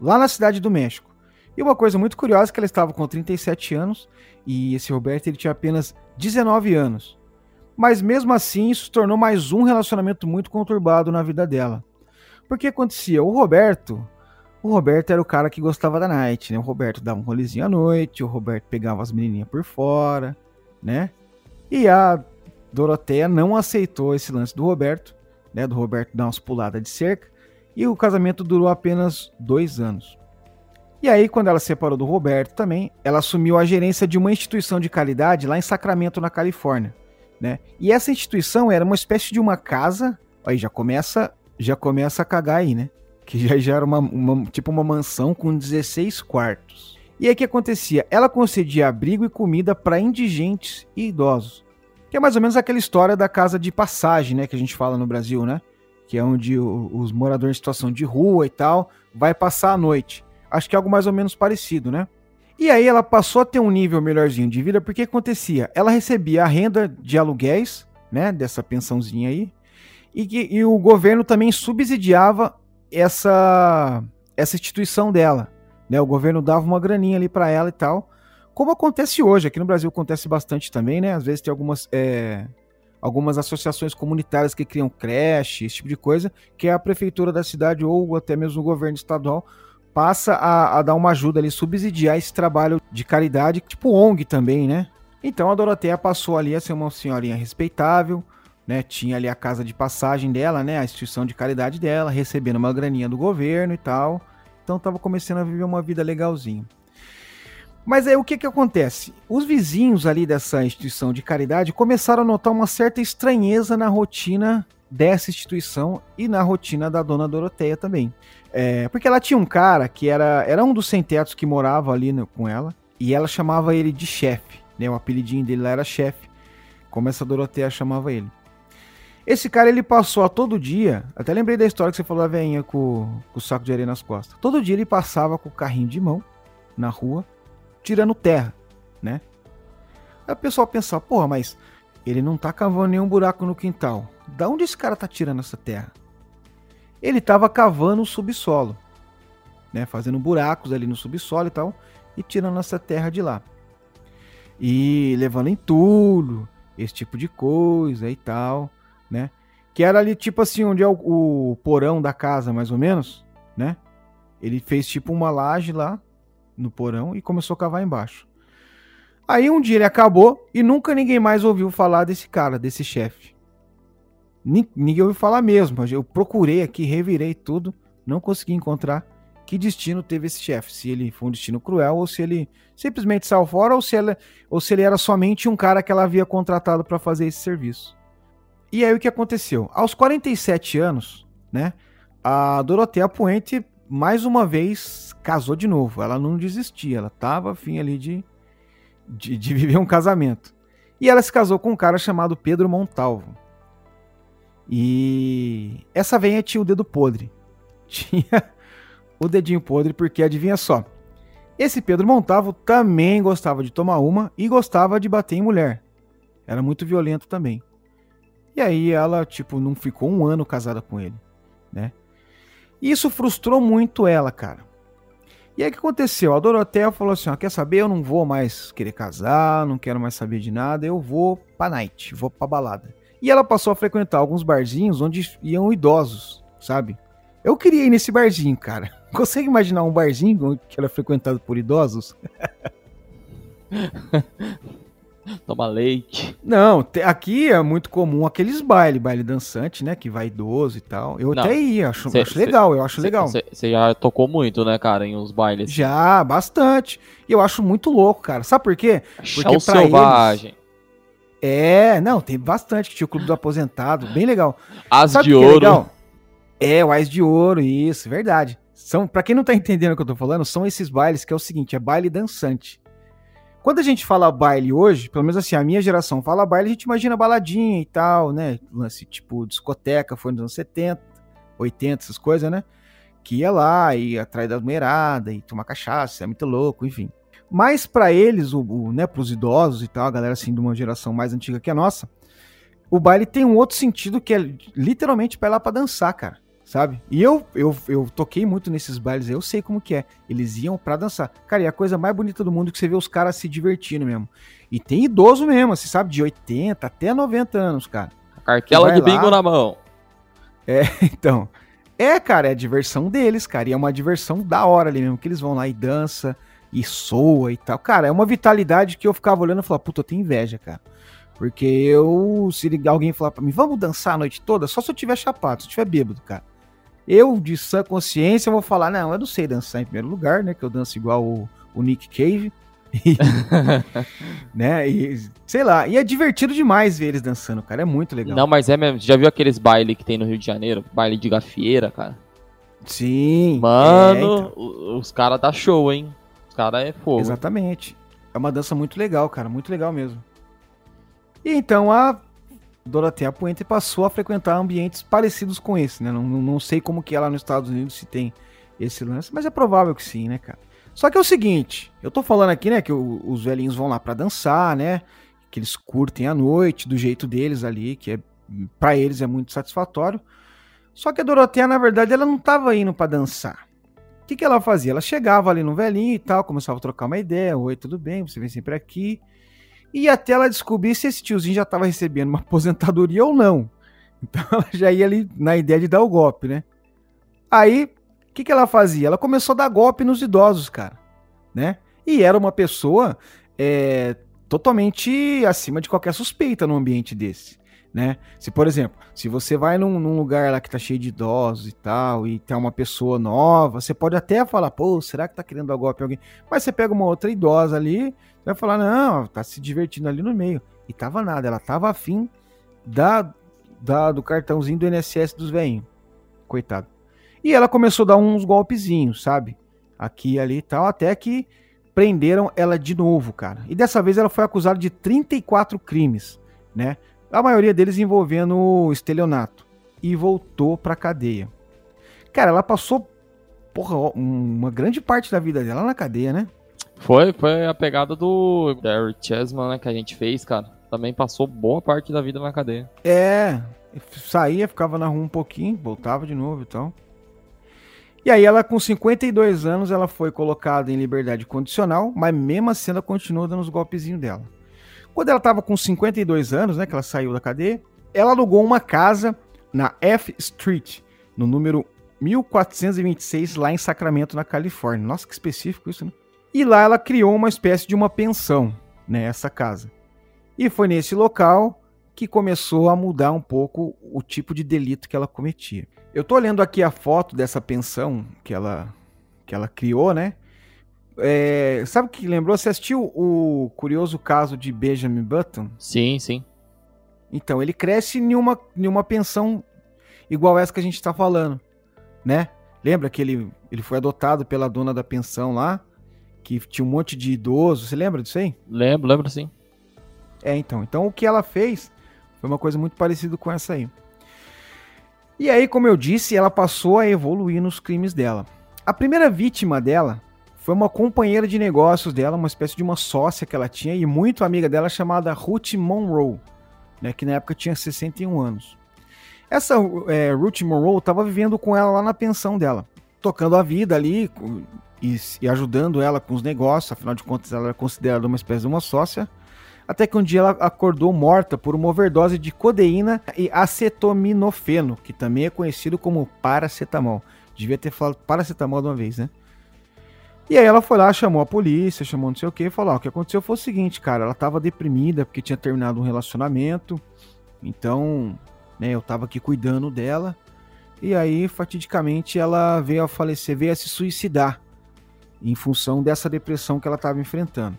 lá na cidade do México. E uma coisa muito curiosa é que ela estava com 37 anos e esse Roberto ele tinha apenas 19 anos. Mas mesmo assim, isso tornou mais um relacionamento muito conturbado na vida dela. Porque acontecia, o Roberto, o Roberto era o cara que gostava da night, né? O Roberto dava um rolezinho à noite, o Roberto pegava as menininhas por fora, né? E a Doroteia não aceitou esse lance do Roberto, né? Do Roberto dar umas puladas de cerca. E o casamento durou apenas dois anos. E aí, quando ela se separou do Roberto também, ela assumiu a gerência de uma instituição de caridade lá em Sacramento, na Califórnia. Né? E essa instituição era uma espécie de uma casa. Aí já começa, já começa a cagar aí, né? Que já, já era uma, uma, tipo uma mansão com 16 quartos. E aí o que acontecia? Ela concedia abrigo e comida para indigentes e idosos. Que é mais ou menos aquela história da casa de passagem, né? Que a gente fala no Brasil, né? Que é onde o, os moradores em situação de rua e tal vai passar a noite. Acho que é algo mais ou menos parecido, né? E aí ela passou a ter um nível melhorzinho de vida, porque acontecia? Ela recebia a renda de aluguéis, né, dessa pensãozinha aí, e, e o governo também subsidiava essa, essa instituição dela. Né? O governo dava uma graninha ali para ela e tal. Como acontece hoje, aqui no Brasil acontece bastante também, né? Às vezes tem algumas, é, algumas associações comunitárias que criam creche, esse tipo de coisa, que é a prefeitura da cidade ou até mesmo o governo estadual passa a, a, dar uma ajuda ali, subsidiar esse trabalho de caridade, tipo ONG também, né? Então a Doroteia passou ali a ser uma senhorinha respeitável, né? Tinha ali a casa de passagem dela, né? A instituição de caridade dela, recebendo uma graninha do governo e tal. Então tava começando a viver uma vida legalzinha. Mas aí o que que acontece? Os vizinhos ali dessa instituição de caridade começaram a notar uma certa estranheza na rotina dessa instituição e na rotina da dona Doroteia também. É, porque ela tinha um cara que era, era um dos sem-tetos que morava ali no, com ela, e ela chamava ele de chefe, né? O apelidinho dele lá era chefe, como essa Doroteia chamava ele. Esse cara ele passou a todo dia, até lembrei da história que você falou da veinha com, com o saco de areia nas costas. Todo dia ele passava com o carrinho de mão na rua, tirando terra, né? Aí o pessoal pensava, porra, mas ele não tá cavando nenhum buraco no quintal. Da onde esse cara tá tirando essa terra? Ele estava cavando o subsolo, né, fazendo buracos ali no subsolo e tal, e tirando essa terra de lá. E levando entulho, esse tipo de coisa e tal, né? Que era ali tipo assim, onde é o, o porão da casa, mais ou menos, né? Ele fez tipo uma laje lá no porão e começou a cavar embaixo. Aí um dia ele acabou e nunca ninguém mais ouviu falar desse cara, desse chefe. Ninguém ouviu falar mesmo. Eu procurei aqui, revirei tudo, não consegui encontrar que destino teve esse chefe. Se ele foi um destino cruel ou se ele simplesmente saiu fora ou se, ela, ou se ele era somente um cara que ela havia contratado para fazer esse serviço. E aí o que aconteceu? Aos 47 anos, né, a Dorotea Puente mais uma vez casou de novo. Ela não desistia, ela tava afim ali de, de, de viver um casamento. E ela se casou com um cara chamado Pedro Montalvo. E essa venha tinha o dedo podre. Tinha o dedinho podre, porque adivinha só. Esse Pedro Montavo também gostava de tomar uma e gostava de bater em mulher. Era muito violento também. E aí ela, tipo, não ficou um ano casada com ele, né? Isso frustrou muito ela, cara. E aí o que aconteceu? A Doroteia falou assim: ó, quer saber? Eu não vou mais querer casar, não quero mais saber de nada, eu vou pra night, vou pra balada. E ela passou a frequentar alguns barzinhos onde iam idosos, sabe? Eu queria ir nesse barzinho, cara. Consegue imaginar um barzinho que era frequentado por idosos? Toma leite. Não, aqui é muito comum aqueles baile, baile dançante, né? Que vai idoso e tal. Eu Não, até ia, acho, cê, acho cê, legal, eu acho cê, legal. Você já tocou muito, né, cara, em uns bailes? Já, bastante. E eu acho muito louco, cara. Sabe por quê? Porque Chão selvagem. Eles, é, não, tem bastante. Tinha o Clube do Aposentado, bem legal. As Sabe de é Ouro. É, é, o Ás de Ouro, isso, verdade. São, para quem não tá entendendo o que eu tô falando, são esses bailes que é o seguinte, é baile dançante. Quando a gente fala baile hoje, pelo menos assim, a minha geração fala baile, a gente imagina baladinha e tal, né? Lance tipo discoteca, foi nos anos 70, 80, essas coisas, né? Que ia lá, ia atrás da mulherada, e tomar cachaça, é muito louco, enfim. Mas para eles, o, o, né, para os idosos e tal, a galera assim de uma geração mais antiga que a nossa, o baile tem um outro sentido que é literalmente para lá para dançar, cara. sabe? E eu, eu, eu toquei muito nesses bailes eu sei como que é. Eles iam pra dançar. Cara, e a coisa mais bonita do mundo é que você vê os caras se divertindo mesmo. E tem idoso mesmo, você sabe, de 80 até 90 anos, cara. Cartela de bingo lá, na mão. É, então. É, cara, é a diversão deles, cara. E é uma diversão da hora ali mesmo, que eles vão lá e dança e soa e tal. Cara, é uma vitalidade que eu ficava olhando e falava, puta, eu tenho inveja, cara. Porque eu, se alguém falar pra mim, vamos dançar a noite toda, só se eu tiver chapado, se eu tiver bêbado, cara. Eu, de sã consciência, vou falar, não, eu não sei dançar em primeiro lugar, né? Que eu danço igual o, o Nick Cave. E, né? E, sei lá, e é divertido demais ver eles dançando, cara. É muito legal. Não, mas é mesmo. Já viu aqueles bailes que tem no Rio de Janeiro? Baile de gafieira, cara? Sim. Mano, é, então. os caras dá show, hein? Os caras é fogo. Exatamente. É uma dança muito legal, cara. Muito legal mesmo. E então a Dorothea Puente passou a frequentar ambientes parecidos com esse, né? Não, não, sei como que é lá nos Estados Unidos se tem esse lance, mas é provável que sim, né, cara? Só que é o seguinte, eu tô falando aqui, né, que os velhinhos vão lá para dançar, né? Que eles curtem a noite do jeito deles ali, que é para eles é muito satisfatório. Só que a Doroteia, na verdade, ela não tava indo para dançar. Que, que ela fazia? Ela chegava ali no velhinho e tal, começava a trocar uma ideia. Oi, tudo bem? Você vem sempre aqui. E até ela descobrir se esse tiozinho já estava recebendo uma aposentadoria ou não. Então ela já ia ali na ideia de dar o golpe, né? Aí, o que, que ela fazia? Ela começou a dar golpe nos idosos, cara. Né? E era uma pessoa é, totalmente acima de qualquer suspeita num ambiente desse. Né? Se, por exemplo, se você vai num, num, lugar lá que tá cheio de idosos e tal, e tem uma pessoa nova, você pode até falar, pô, será que tá querendo dar golpe em alguém? Mas você pega uma outra idosa ali, vai falar, não, tá se divertindo ali no meio. E tava nada, ela tava afim da, da, do cartãozinho do INSS dos velhinhos. Coitado. E ela começou a dar uns golpezinhos, sabe? Aqui ali e tal, até que prenderam ela de novo, cara. E dessa vez ela foi acusada de 34 crimes, né? A maioria deles envolvendo estelionato. E voltou pra cadeia. Cara, ela passou, porra, uma grande parte da vida dela na cadeia, né? Foi, foi a pegada do Gary Chesman, né, que a gente fez, cara. Também passou boa parte da vida na cadeia. É, saía, ficava na rua um pouquinho, voltava de novo e tal. E aí ela, com 52 anos, ela foi colocada em liberdade condicional, mas mesmo assim ela continuou dando os golpezinhos dela. Quando ela estava com 52 anos, né, que ela saiu da cadeia, ela alugou uma casa na F Street, no número 1426, lá em Sacramento, na Califórnia. Nossa, que específico isso, né? E lá ela criou uma espécie de uma pensão nessa né, casa. E foi nesse local que começou a mudar um pouco o tipo de delito que ela cometia. Eu tô olhando aqui a foto dessa pensão que ela que ela criou, né? É, sabe o que lembrou? Você assistiu o curioso caso de Benjamin Button? Sim, sim. Então, ele cresce em uma, em uma pensão igual essa que a gente está falando, né? Lembra que ele, ele foi adotado pela dona da pensão lá? que tinha um monte de idosos. Você lembra disso aí? Lembro, lembro sim. É, então. Então o que ela fez foi uma coisa muito parecida com essa aí. E aí, como eu disse, ela passou a evoluir nos crimes dela. A primeira vítima dela foi uma companheira de negócios dela, uma espécie de uma sócia que ela tinha e muito amiga dela chamada Ruth Monroe, né, que na época tinha 61 anos. Essa é, Ruth Monroe estava vivendo com ela lá na pensão dela, tocando a vida ali, e, e, ajudando ela com os negócios, afinal de contas ela era considerada uma espécie de uma sócia, até que um dia ela acordou morta por uma overdose de codeína e acetaminofeno, que também é conhecido como paracetamol. Devia ter falado paracetamol de uma vez, né? E aí ela foi lá, chamou a polícia, chamou não sei o que, falou: ah, o que aconteceu foi o seguinte, cara, ela tava deprimida porque tinha terminado um relacionamento, então, né, eu tava aqui cuidando dela, e aí, fatidicamente, ela veio a falecer, veio a se suicidar em função dessa depressão que ela estava enfrentando.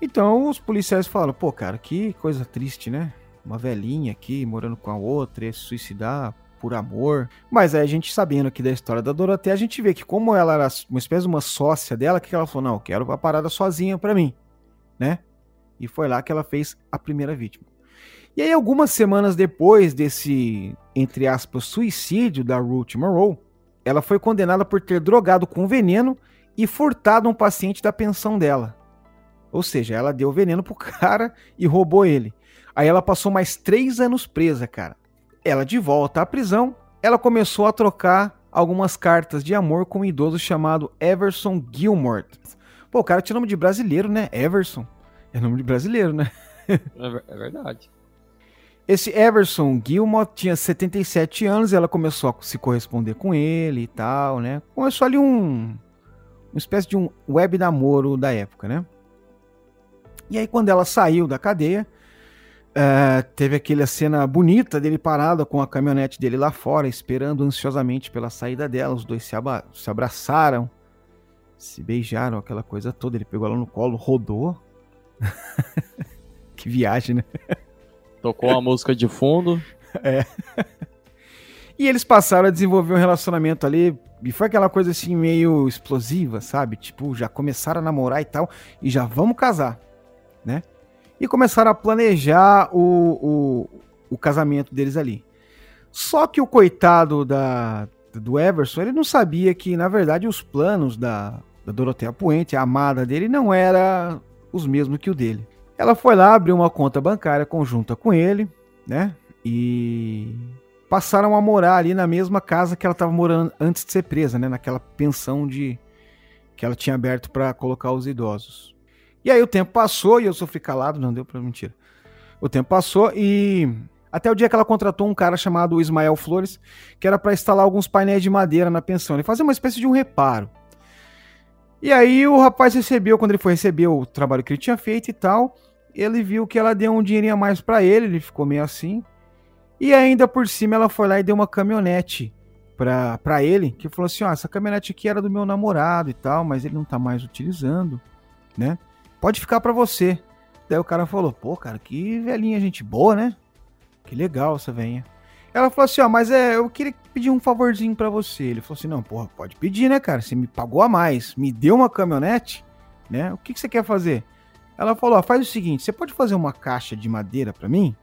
Então os policiais falaram: pô, cara, que coisa triste, né? Uma velhinha aqui morando com a outra, ia se suicidar por amor. Mas aí a gente sabendo aqui da história da Doroteia, a gente vê que como ela era uma espécie de uma sócia dela, que ela falou: não, eu quero uma parada sozinha para mim, né? E foi lá que ela fez a primeira vítima. E aí, algumas semanas depois desse, entre aspas, suicídio da Ruth Monroe, ela foi condenada por ter drogado com veneno e furtado um paciente da pensão dela. Ou seja, ela deu veneno pro cara e roubou ele. Aí ela passou mais três anos presa, cara. Ela de volta à prisão, ela começou a trocar algumas cartas de amor com um idoso chamado Everson Gilmore. Pô, o cara tinha nome de brasileiro, né? Everson. É nome de brasileiro, né? É, é verdade. Esse Everson Gilmore tinha 77 anos e ela começou a se corresponder com ele e tal, né? Começou ali um. Uma espécie de um web namoro da época, né? E aí, quando ela saiu da cadeia, uh, teve aquela cena bonita dele parado com a caminhonete dele lá fora, esperando ansiosamente pela saída dela. Os dois se, se abraçaram, se beijaram, aquela coisa toda. Ele pegou ela no colo, rodou. que viagem, né? Tocou uma música de fundo. É. E eles passaram a desenvolver um relacionamento ali. E foi aquela coisa assim, meio explosiva, sabe? Tipo, já começaram a namorar e tal. E já vamos casar, né? E começaram a planejar o, o, o casamento deles ali. Só que o coitado da, do Everson, ele não sabia que, na verdade, os planos da, da Dorotea Puente, a amada dele, não eram os mesmos que o dele. Ela foi lá, abriu uma conta bancária conjunta com ele, né? E passaram a morar ali na mesma casa que ela estava morando antes de ser presa, né? Naquela pensão de que ela tinha aberto para colocar os idosos. E aí o tempo passou e eu sofri calado, não deu para mentira. O tempo passou e até o dia que ela contratou um cara chamado Ismael Flores, que era para instalar alguns painéis de madeira na pensão. Ele fazia uma espécie de um reparo. E aí o rapaz recebeu, quando ele foi receber o trabalho que ele tinha feito e tal, ele viu que ela deu um dinheirinho a mais para ele, ele ficou meio assim. E ainda por cima ela foi lá e deu uma caminhonete pra, pra ele, que falou assim, ó, essa caminhonete aqui era do meu namorado e tal, mas ele não tá mais utilizando, né? Pode ficar para você. Daí o cara falou, pô, cara, que velhinha gente boa, né? Que legal essa velhinha. Ela falou assim, ó, mas é, eu queria pedir um favorzinho para você. Ele falou assim, não, porra, pode pedir, né, cara? Você me pagou a mais, me deu uma caminhonete, né? O que, que você quer fazer? Ela falou, ó, faz o seguinte, você pode fazer uma caixa de madeira para mim?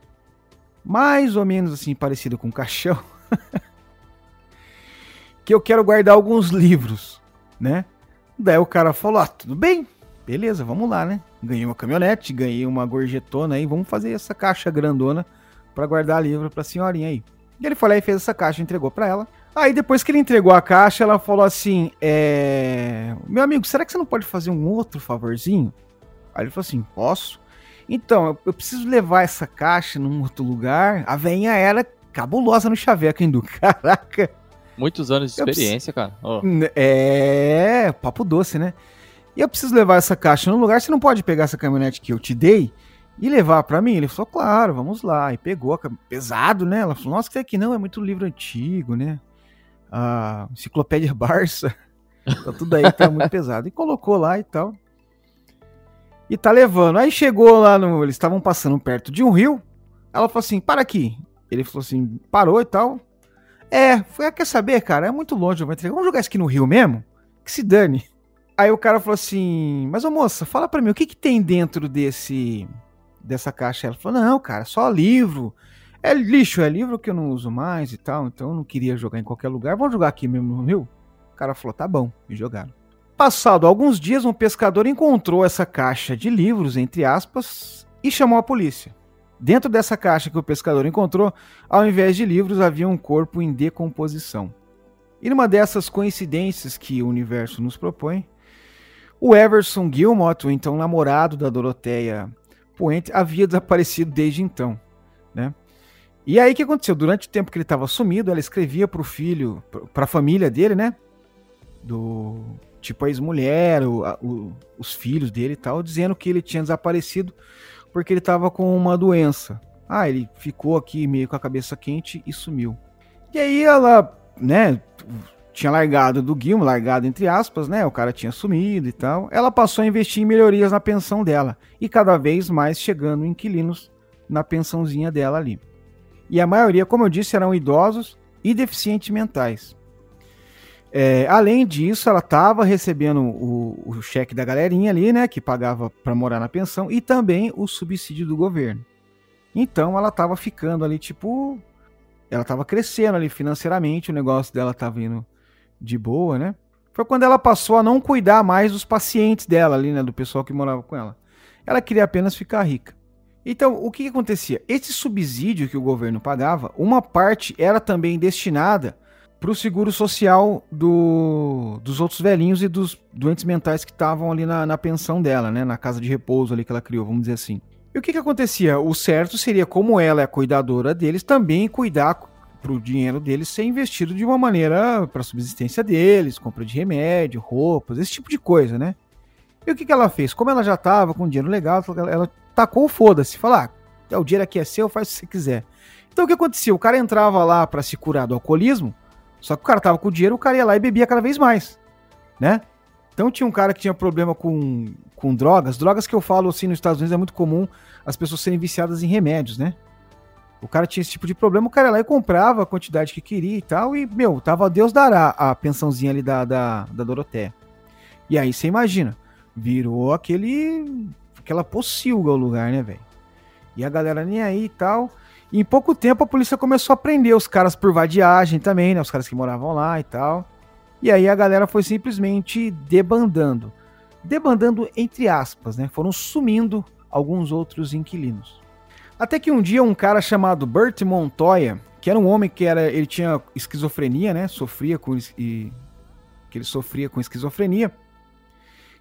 Mais ou menos assim, parecido com um caixão. que eu quero guardar alguns livros, né? Daí o cara falou, ah, tudo bem, beleza, vamos lá, né? Ganhei uma caminhonete, ganhei uma gorjetona aí, vamos fazer essa caixa grandona para guardar livro pra senhorinha aí. E ele foi lá e fez essa caixa, entregou para ela. Aí depois que ele entregou a caixa, ela falou assim: é... Meu amigo, será que você não pode fazer um outro favorzinho? Aí ele falou assim: Posso? Então, eu preciso levar essa caixa num outro lugar. A veinha era cabulosa no chaveco, hein, Caraca. Muitos anos de experiência, cara. Oh. É, papo doce, né? E eu preciso levar essa caixa num lugar. Você não pode pegar essa caminhonete que eu te dei e levar para mim? Ele falou, claro, vamos lá. E pegou, pesado, né? Ela falou, nossa, que aqui não, é muito livro antigo, né? A enciclopédia Barça, tá tudo aí, tá muito pesado. E colocou lá e tal. E tá levando. Aí chegou lá no. Eles estavam passando perto de um rio. Ela falou assim: para aqui. Ele falou assim: parou e tal. É, foi, quer saber, cara? É muito longe. Vamos jogar isso aqui no rio mesmo? Que se dane. Aí o cara falou assim: Mas ô moça, fala pra mim, o que que tem dentro desse dessa caixa. Ela falou: Não, cara, só livro. É lixo, é livro que eu não uso mais e tal. Então eu não queria jogar em qualquer lugar. Vamos jogar aqui mesmo no rio? O cara falou: Tá bom, e jogaram. Passado alguns dias, um pescador encontrou essa caixa de livros, entre aspas, e chamou a polícia. Dentro dessa caixa que o pescador encontrou, ao invés de livros, havia um corpo em decomposição. E numa dessas coincidências que o universo nos propõe, o Everson Gilmot, então namorado da Doroteia Puente havia desaparecido desde então, né? E aí o que aconteceu? Durante o tempo que ele estava sumido, ela escrevia para o filho, para a família dele, né? Do tipo a ex-mulher, os filhos dele e tal, dizendo que ele tinha desaparecido porque ele estava com uma doença. Ah, ele ficou aqui meio com a cabeça quente e sumiu. E aí ela, né, tinha largado do Guilherme, largado entre aspas, né? O cara tinha sumido e tal. Ela passou a investir em melhorias na pensão dela e cada vez mais chegando inquilinos na pensãozinha dela ali. E a maioria, como eu disse, eram idosos e deficientes mentais. É, além disso, ela estava recebendo o, o, cheque da galerinha ali, né, que pagava para morar na pensão, e também o subsídio do governo. Então, ela estava ficando ali, tipo, ela estava crescendo ali financeiramente, o negócio dela estava indo de boa, né? Foi quando ela passou a não cuidar mais dos pacientes dela ali, né? Do pessoal que morava com ela. Ela queria apenas ficar rica. Então, o que, que acontecia? Esse subsídio que o governo pagava, uma parte era também destinada para o seguro social do, dos outros velhinhos e dos doentes mentais que estavam ali na, na, pensão dela, né? Na casa de repouso ali que ela criou, vamos dizer assim. E o que, que acontecia? O certo seria, como ela é a cuidadora deles, também cuidar para o dinheiro deles ser investido de uma maneira para a subsistência deles, compra de remédio, roupas, esse tipo de coisa, né? E o que, que ela fez? Como ela já estava com dinheiro legal, ela tacou o foda-se, falar, ah, o dinheiro aqui é seu, faz o que você quiser. Então o que acontecia? O cara entrava lá para se curar do alcoolismo, só que o cara tava com dinheiro, o cara ia lá e bebia cada vez mais, né? Então tinha um cara que tinha problema com, com drogas. Drogas que eu falo assim nos Estados Unidos é muito comum as pessoas serem viciadas em remédios, né? O cara tinha esse tipo de problema, o cara ia lá e comprava a quantidade que queria e tal, e, meu, tava Deus dará a pensãozinha ali da, da, da Doroteia. E aí você imagina, virou aquele. aquela pocilga o lugar, né, velho? E a galera nem aí e tal. E em pouco tempo a polícia começou a prender os caras por vadiagem também, né? Os caras que moravam lá e tal. E aí a galera foi simplesmente debandando. Debandando entre aspas, né? Foram sumindo alguns outros inquilinos. Até que um dia um cara chamado Bert Montoya, que era um homem que era, ele tinha esquizofrenia, né? Sofria com e, que ele sofria com esquizofrenia,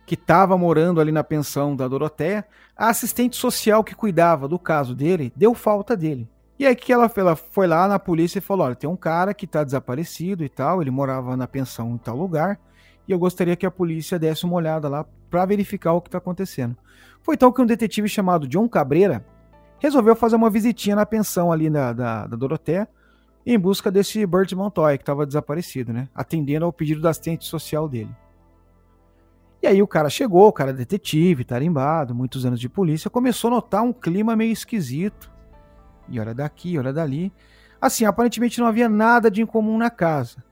que estava morando ali na pensão da Doroteia, a assistente social que cuidava do caso dele deu falta dele. E aí que ela, ela foi lá na polícia e falou: olha, tem um cara que está desaparecido e tal, ele morava na pensão em tal lugar, e eu gostaria que a polícia desse uma olhada lá para verificar o que está acontecendo. Foi então que um detetive chamado John Cabreira resolveu fazer uma visitinha na pensão ali da, da, Doroteia em busca desse Bert Montoya que estava desaparecido, né? Atendendo ao pedido da assistente social dele. E aí o cara chegou, o cara é detetive, tarimbado, muitos anos de polícia, começou a notar um clima meio esquisito e olha daqui, olha dali. Assim, aparentemente não havia nada de incomum na casa.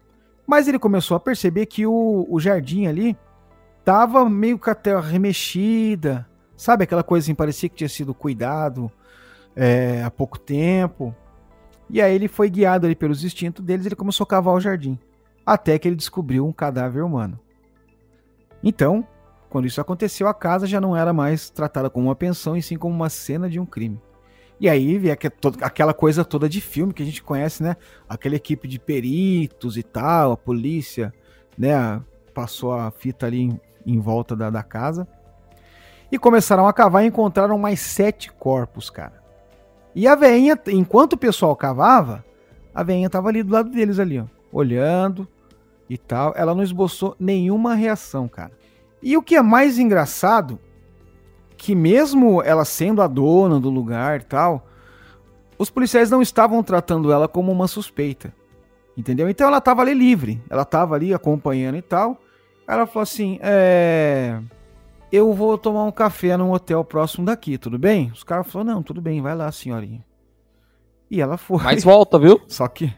Mas ele começou a perceber que o, o jardim ali tava meio com a terra remexida. Sabe aquela coisa assim, parecia que tinha sido cuidado é, há pouco tempo. E aí ele foi guiado ali pelos instintos deles ele começou a cavar o jardim. Até que ele descobriu um cadáver humano. Então, quando isso aconteceu, a casa já não era mais tratada como uma pensão, e sim como uma cena de um crime. E aí vem aquela coisa toda de filme que a gente conhece, né? Aquela equipe de peritos e tal, a polícia, né? Passou a fita ali em, em volta da, da casa. E começaram a cavar e encontraram mais sete corpos, cara. E a veinha, enquanto o pessoal cavava, a veinha tava ali do lado deles ali, ó, olhando e tal. Ela não esboçou nenhuma reação, cara. E o que é mais engraçado que mesmo ela sendo a dona do lugar e tal, os policiais não estavam tratando ela como uma suspeita. Entendeu? Então ela estava ali livre, ela estava ali acompanhando e tal. Ela falou assim: é, Eu vou tomar um café num hotel próximo daqui, tudo bem? Os caras falaram: Não, tudo bem, vai lá, senhorinha. E ela foi. Mas volta, viu? Só que.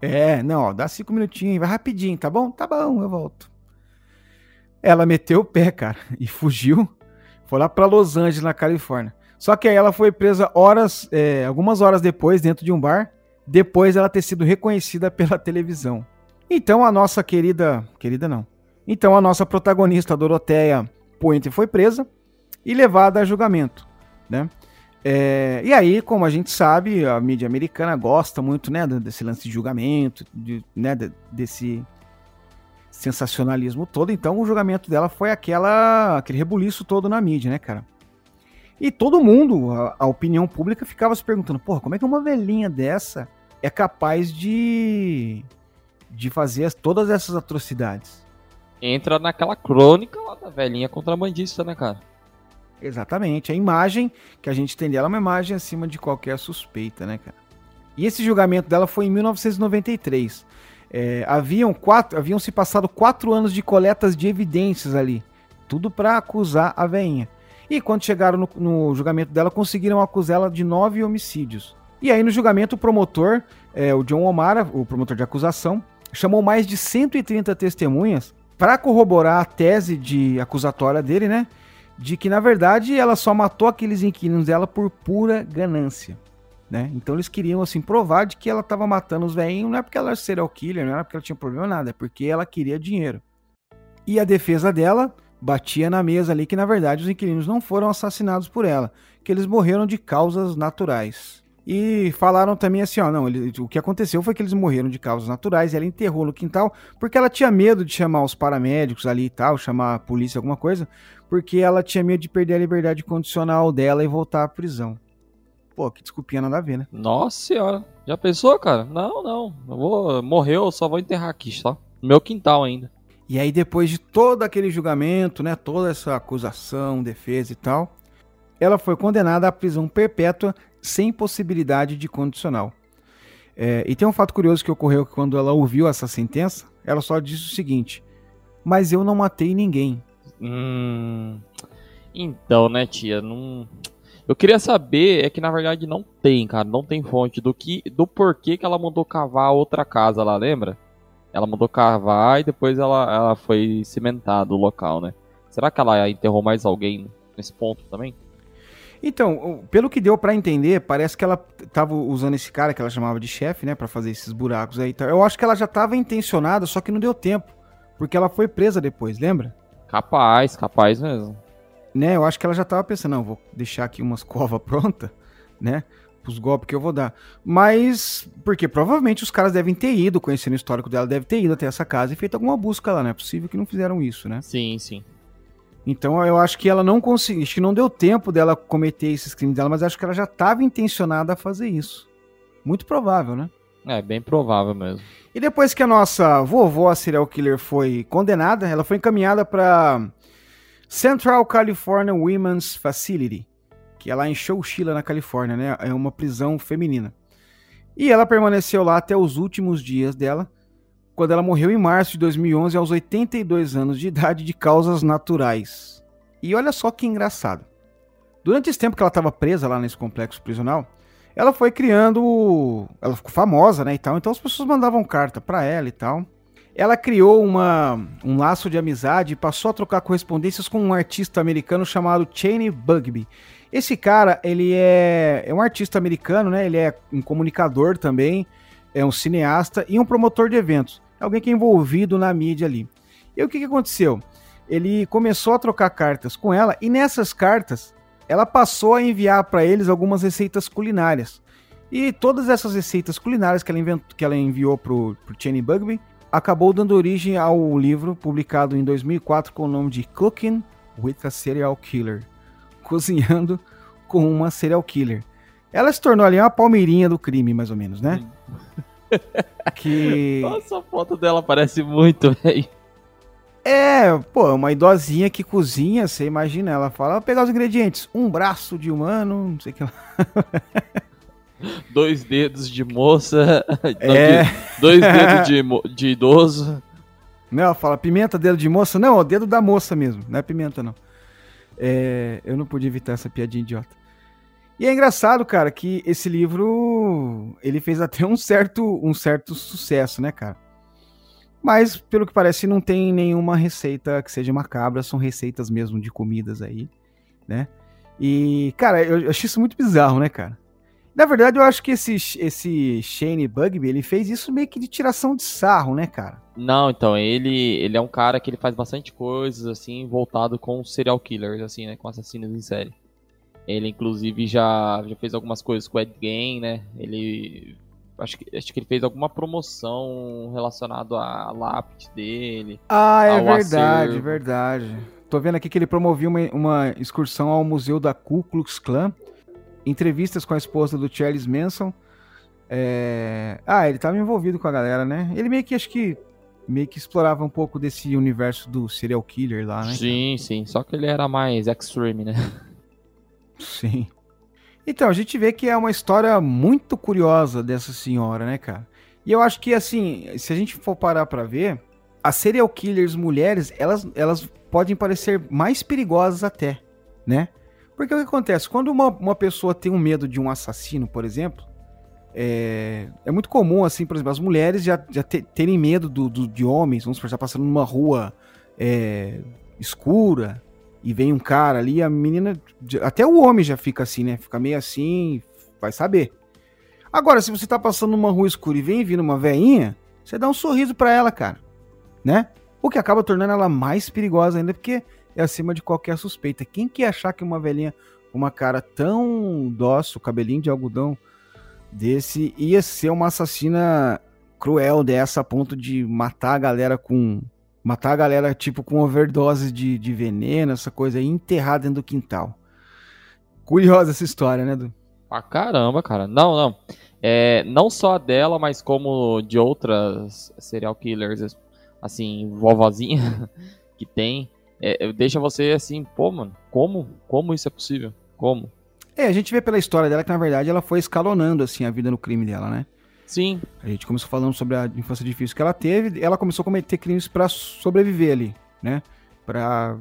É, não, ó, dá cinco minutinhos, vai rapidinho, tá bom? Tá bom, eu volto. Ela meteu o pé, cara, e fugiu foi lá para Los Angeles, na Califórnia. Só que aí ela foi presa horas, é, algumas horas depois, dentro de um bar, depois ela ter sido reconhecida pela televisão. Então a nossa querida, querida não. Então a nossa protagonista Doroteia Pointer foi presa e levada a julgamento, né? É, e aí, como a gente sabe, a mídia americana gosta muito, né, desse lance de julgamento, de, né, desse sensacionalismo todo. Então o julgamento dela foi aquela aquele rebuliço todo na mídia, né, cara? E todo mundo, a, a opinião pública ficava se perguntando, porra, como é que uma velhinha dessa é capaz de de fazer as, todas essas atrocidades? Entra naquela crônica lá da velhinha contrabandista, né, cara? Exatamente. A imagem que a gente tem dela é uma imagem acima de qualquer suspeita, né, cara? E esse julgamento dela foi em 1993. É, haviam quatro, haviam se passado quatro anos de coletas de evidências ali, tudo para acusar a veinha. E quando chegaram no, no julgamento dela, conseguiram acusá-la de nove homicídios. E aí no julgamento o promotor, é, o John O'Mara, o promotor de acusação, chamou mais de 130 testemunhas para corroborar a tese de acusatória dele, né? De que na verdade ela só matou aqueles inquilinos dela por pura ganância. Né? Então eles queriam assim provar de que ela estava matando os velhinhos, não é porque ela era serial killer, não era porque ela tinha problema nada, é porque ela queria dinheiro. E a defesa dela batia na mesa ali que na verdade os inquilinos não foram assassinados por ela, que eles morreram de causas naturais. E falaram também assim, ó, não, ele, o que aconteceu foi que eles morreram de causas naturais, e ela enterrou no quintal, porque ela tinha medo de chamar os paramédicos ali e tal, chamar a polícia, alguma coisa, porque ela tinha medo de perder a liberdade condicional dela e voltar à prisão. Pô, que desculpinha nada a ver, né? Nossa senhora. Já pensou, cara? Não, não. Eu vou, morreu, eu só vou enterrar aqui, só. No meu quintal ainda. E aí, depois de todo aquele julgamento, né? Toda essa acusação, defesa e tal, ela foi condenada à prisão perpétua sem possibilidade de condicional. É, e tem um fato curioso que ocorreu que quando ela ouviu essa sentença, ela só disse o seguinte: Mas eu não matei ninguém. Hum. Então, né, tia? Não. Eu queria saber, é que na verdade não tem, cara, não tem fonte do que, do porquê que ela mandou cavar outra casa lá, lembra? Ela mandou cavar e depois ela, ela foi cimentado o local, né? Será que ela enterrou mais alguém nesse ponto também? Então, pelo que deu para entender, parece que ela tava usando esse cara que ela chamava de chefe, né, para fazer esses buracos aí. Eu acho que ela já tava intencionada, só que não deu tempo, porque ela foi presa depois, lembra? Capaz, capaz mesmo né, eu acho que ela já tava pensando, não, vou deixar aqui umas covas pronta, né, os golpes que eu vou dar. Mas, porque provavelmente os caras devem ter ido, conhecendo o histórico dela, deve ter ido até essa casa e feito alguma busca lá, não é possível que não fizeram isso, né? Sim, sim. Então eu acho que ela não conseguiu, acho que não deu tempo dela cometer esses crimes dela, mas acho que ela já estava intencionada a fazer isso. Muito provável, né? É, bem provável mesmo. E depois que a nossa vovó serial killer foi condenada, ela foi encaminhada para Central California Women's Facility, que é lá em Chowchilla, na Califórnia, né? É uma prisão feminina. E ela permaneceu lá até os últimos dias dela, quando ela morreu em março de 2011, aos 82 anos de idade, de causas naturais. E olha só que engraçado. Durante esse tempo que ela estava presa lá nesse complexo prisional, ela foi criando. Ela ficou famosa, né? E tal, então as pessoas mandavam carta para ela e tal. Ela criou uma, um laço de amizade e passou a trocar correspondências com um artista americano chamado Cheney Bugby. Esse cara, ele é, é um artista americano, né? Ele é um comunicador também, é um cineasta e um promotor de eventos. Alguém que é envolvido na mídia ali. E o que, que aconteceu? Ele começou a trocar cartas com ela e nessas cartas ela passou a enviar para eles algumas receitas culinárias. E todas essas receitas culinárias que ela, que ela enviou pro, pro Cheney Bugby acabou dando origem ao livro publicado em 2004 com o nome de Cooking with a Serial Killer, cozinhando com uma serial killer. Ela se tornou ali uma palmeirinha do crime, mais ou menos, né? que Nossa, a foto dela parece muito, velho. É, pô, uma idosinha que cozinha, você imagina, ela fala, vou pegar os ingredientes, um braço de humano, não sei o que lá. dois dedos de moça, é. dois dedos de, de idoso. Não, ela fala pimenta, dedo de moça. Não, é o dedo da moça mesmo, não é pimenta não. É, eu não podia evitar essa piadinha idiota. E é engraçado, cara, que esse livro ele fez até um certo, um certo sucesso, né, cara? Mas, pelo que parece, não tem nenhuma receita que seja macabra, são receitas mesmo de comidas aí, né? E, cara, eu achei isso muito bizarro, né, cara? Na verdade, eu acho que esse, esse Shane Bugby, ele fez isso meio que de tiração de sarro, né, cara? Não, então, ele, ele é um cara que ele faz bastante coisas, assim, voltado com serial killers, assim, né, com assassinos em série. Ele, inclusive, já, já fez algumas coisas com o Ed Gein, né, ele... Acho que, acho que ele fez alguma promoção relacionada à lápide dele. Ah, é verdade, acervo. verdade. Tô vendo aqui que ele promovia uma, uma excursão ao museu da Ku Klux Klan entrevistas com a esposa do Charles Manson. É... Ah, ele estava envolvido com a galera, né? Ele meio que acho que meio que explorava um pouco desse universo do serial killer lá, né? Sim, sim. Só que ele era mais extreme, né? Sim. Então, a gente vê que é uma história muito curiosa dessa senhora, né, cara? E eu acho que, assim, se a gente for parar pra ver, as serial killers mulheres, elas, elas podem parecer mais perigosas até, né? Porque o que acontece? Quando uma, uma pessoa tem um medo de um assassino, por exemplo, é, é muito comum, assim, por exemplo, as mulheres já, já terem medo do, do, de homens, vamos supor, estar passando numa rua é, escura e vem um cara ali, a menina, até o homem já fica assim, né? Fica meio assim, vai saber. Agora, se você tá passando numa rua escura e vem vindo uma veinha, você dá um sorriso para ela, cara, né? O que acaba tornando ela mais perigosa ainda, porque é acima de qualquer suspeita. Quem que achar que uma velhinha com uma cara tão dócil, cabelinho de algodão desse, ia ser uma assassina cruel dessa a ponto de matar a galera com. Matar a galera, tipo, com overdose de, de veneno, essa coisa, e enterrar dentro do quintal. Curiosa essa história, né, Du? Ah, caramba, cara. Não, não. É, não só a dela, mas como de outras serial killers, assim, vovozinha que tem. É, deixa você assim, pô, mano, como? Como isso é possível? Como? É, a gente vê pela história dela que, na verdade, ela foi escalonando, assim, a vida no crime dela, né? Sim. A gente começou falando sobre a infância difícil que ela teve, ela começou a cometer crimes para sobreviver ali, né? Pra...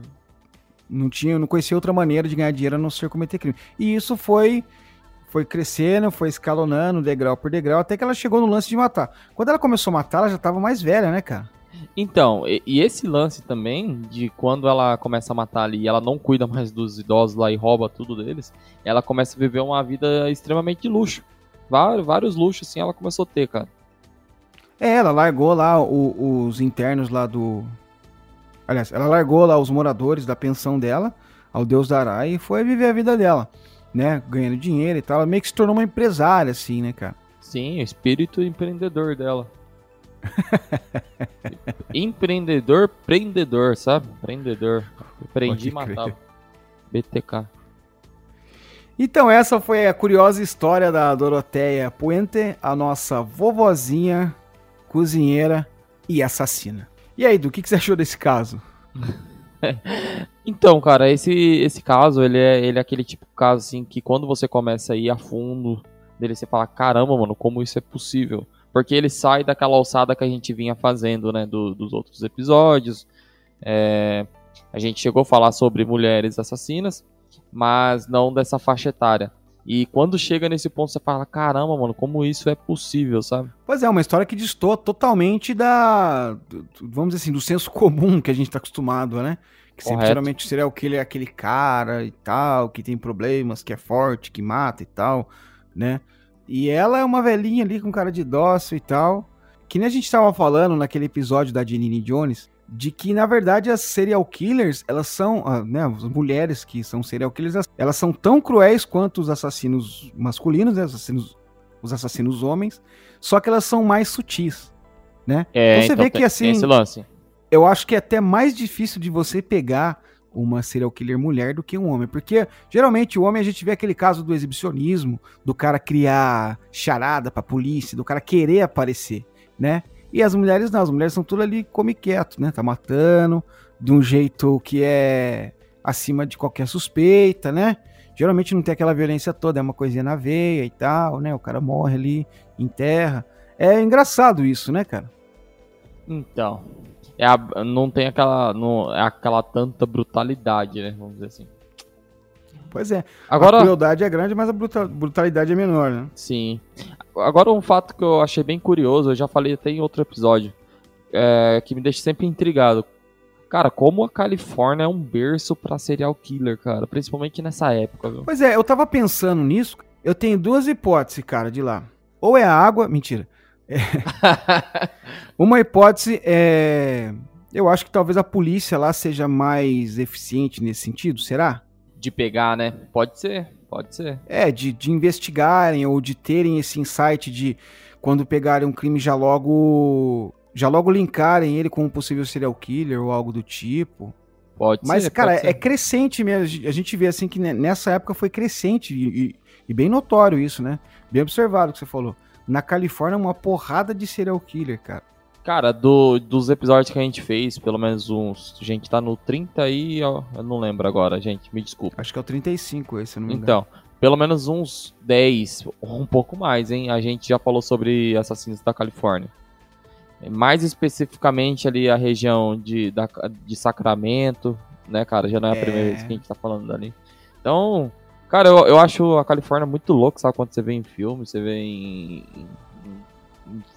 Não tinha, não conhecia outra maneira de ganhar dinheiro a não ser cometer crime. E isso foi foi crescendo, foi escalonando degrau por degrau, até que ela chegou no lance de matar. Quando ela começou a matar, ela já tava mais velha, né, cara? Então, e, e, esse lance também de quando ela começa a matar ali e ela não cuida mais dos idosos lá e rouba tudo deles, ela começa a viver uma vida extremamente de luxo. Vários, vários luxos, assim, ela começou a ter, cara. É, ela largou lá o, os internos lá do. Aliás, ela largou lá os moradores da pensão dela, ao Deus dará, e foi viver a vida dela, né? Ganhando dinheiro e tal. Ela meio que se tornou uma empresária, assim, né, cara? Sim, o espírito empreendedor dela. Empreendedor, prendedor, sabe? Prendedor. Prendi e matava. BTK. Então essa foi a curiosa história da Doroteia Puente, a nossa vovozinha, cozinheira e assassina. E aí, do que, que você achou desse caso? então, cara, esse, esse caso, ele é, ele é aquele tipo de caso assim que quando você começa a ir a fundo dele, você fala, caramba, mano, como isso é possível? porque ele sai daquela alçada que a gente vinha fazendo, né, do, dos outros episódios. É, a gente chegou a falar sobre mulheres assassinas, mas não dessa faixa etária. E quando chega nesse ponto, você fala: caramba, mano, como isso é possível, sabe? Pois é, uma história que distorce totalmente da. Vamos dizer assim, do senso comum que a gente tá acostumado, né? Que sempre geralmente seria o que ele é aquele cara e tal, que tem problemas, que é forte, que mata e tal, né? E ela é uma velhinha ali com cara de dócil e tal. Que nem a gente tava falando naquele episódio da Janine Jones, de que na verdade as serial killers, elas são, ah, né, as mulheres que são serial killers, elas são tão cruéis quanto os assassinos masculinos, né, os assassinos, os assassinos homens, só que elas são mais sutis, né? É, então você então vê que assim, esse lance. eu acho que é até mais difícil de você pegar uma serial killer mulher do que um homem. Porque geralmente o homem a gente vê aquele caso do exibicionismo, do cara criar charada pra polícia, do cara querer aparecer, né? E as mulheres não, as mulheres são tudo ali come quieto, né? Tá matando de um jeito que é acima de qualquer suspeita, né? Geralmente não tem aquela violência toda, é uma coisinha na veia e tal, né? O cara morre ali, enterra. É engraçado isso, né, cara? Então, é a, não tem aquela, não, é aquela tanta brutalidade, né? Vamos dizer assim. Pois é. Agora, a crueldade é grande, mas a brutalidade é menor, né? Sim. Agora um fato que eu achei bem curioso, eu já falei até em outro episódio, é, que me deixa sempre intrigado. Cara, como a Califórnia é um berço para serial killer, cara, principalmente nessa época. Viu? Pois é, eu tava pensando nisso. Eu tenho duas hipóteses, cara, de lá. Ou é a água, mentira. É. Uma hipótese é. Eu acho que talvez a polícia lá seja mais eficiente nesse sentido, será? De pegar, né? Pode ser, pode ser. É, de, de investigarem ou de terem esse insight de quando pegarem um crime já logo. Já logo linkarem ele com um possível serial killer ou algo do tipo. Pode Mas, ser. Mas, cara, é crescente mesmo. A gente vê assim que nessa época foi crescente e, e, e bem notório isso, né? Bem observado o que você falou na Califórnia uma porrada de serial killer, cara. Cara, do, dos episódios que a gente fez, pelo menos uns. A gente tá no 30 aí, ó, eu não lembro agora, gente, me desculpa. Acho que é o 35 esse, não me Então, engano. pelo menos uns 10, ou um pouco mais, hein? A gente já falou sobre assassinos da Califórnia. Mais especificamente ali a região de, da, de Sacramento, né, cara? Já não é a é... primeira vez que a gente tá falando dali. Então, Cara, eu, eu acho a Califórnia muito louco, sabe? Quando você vê em filmes, você vê em,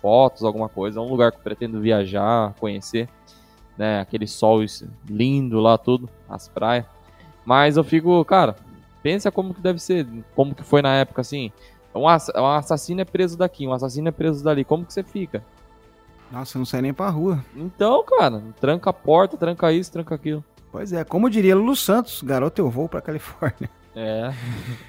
fotos, alguma coisa. É um lugar que eu pretendo viajar, conhecer. Né? Aquele sol lindo lá, tudo, as praias. Mas eu fico, cara, pensa como que deve ser, como que foi na época, assim. Um, um assassino é preso daqui, um assassino é preso dali. Como que você fica? Nossa, não sai nem pra rua. Então, cara, tranca a porta, tranca isso, tranca aquilo. Pois é, como diria Lulu Santos, garoto, eu vou pra Califórnia. É.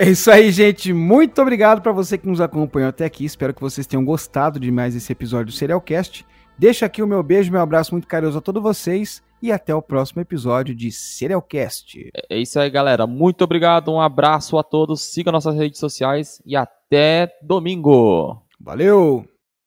É isso aí, gente. Muito obrigado para você que nos acompanhou até aqui. Espero que vocês tenham gostado de mais esse episódio do Serialcast. Deixa aqui o meu beijo, meu abraço muito carinhoso a todos vocês e até o próximo episódio de Serialcast. É isso aí, galera. Muito obrigado, um abraço a todos. Siga nossas redes sociais e até domingo. Valeu!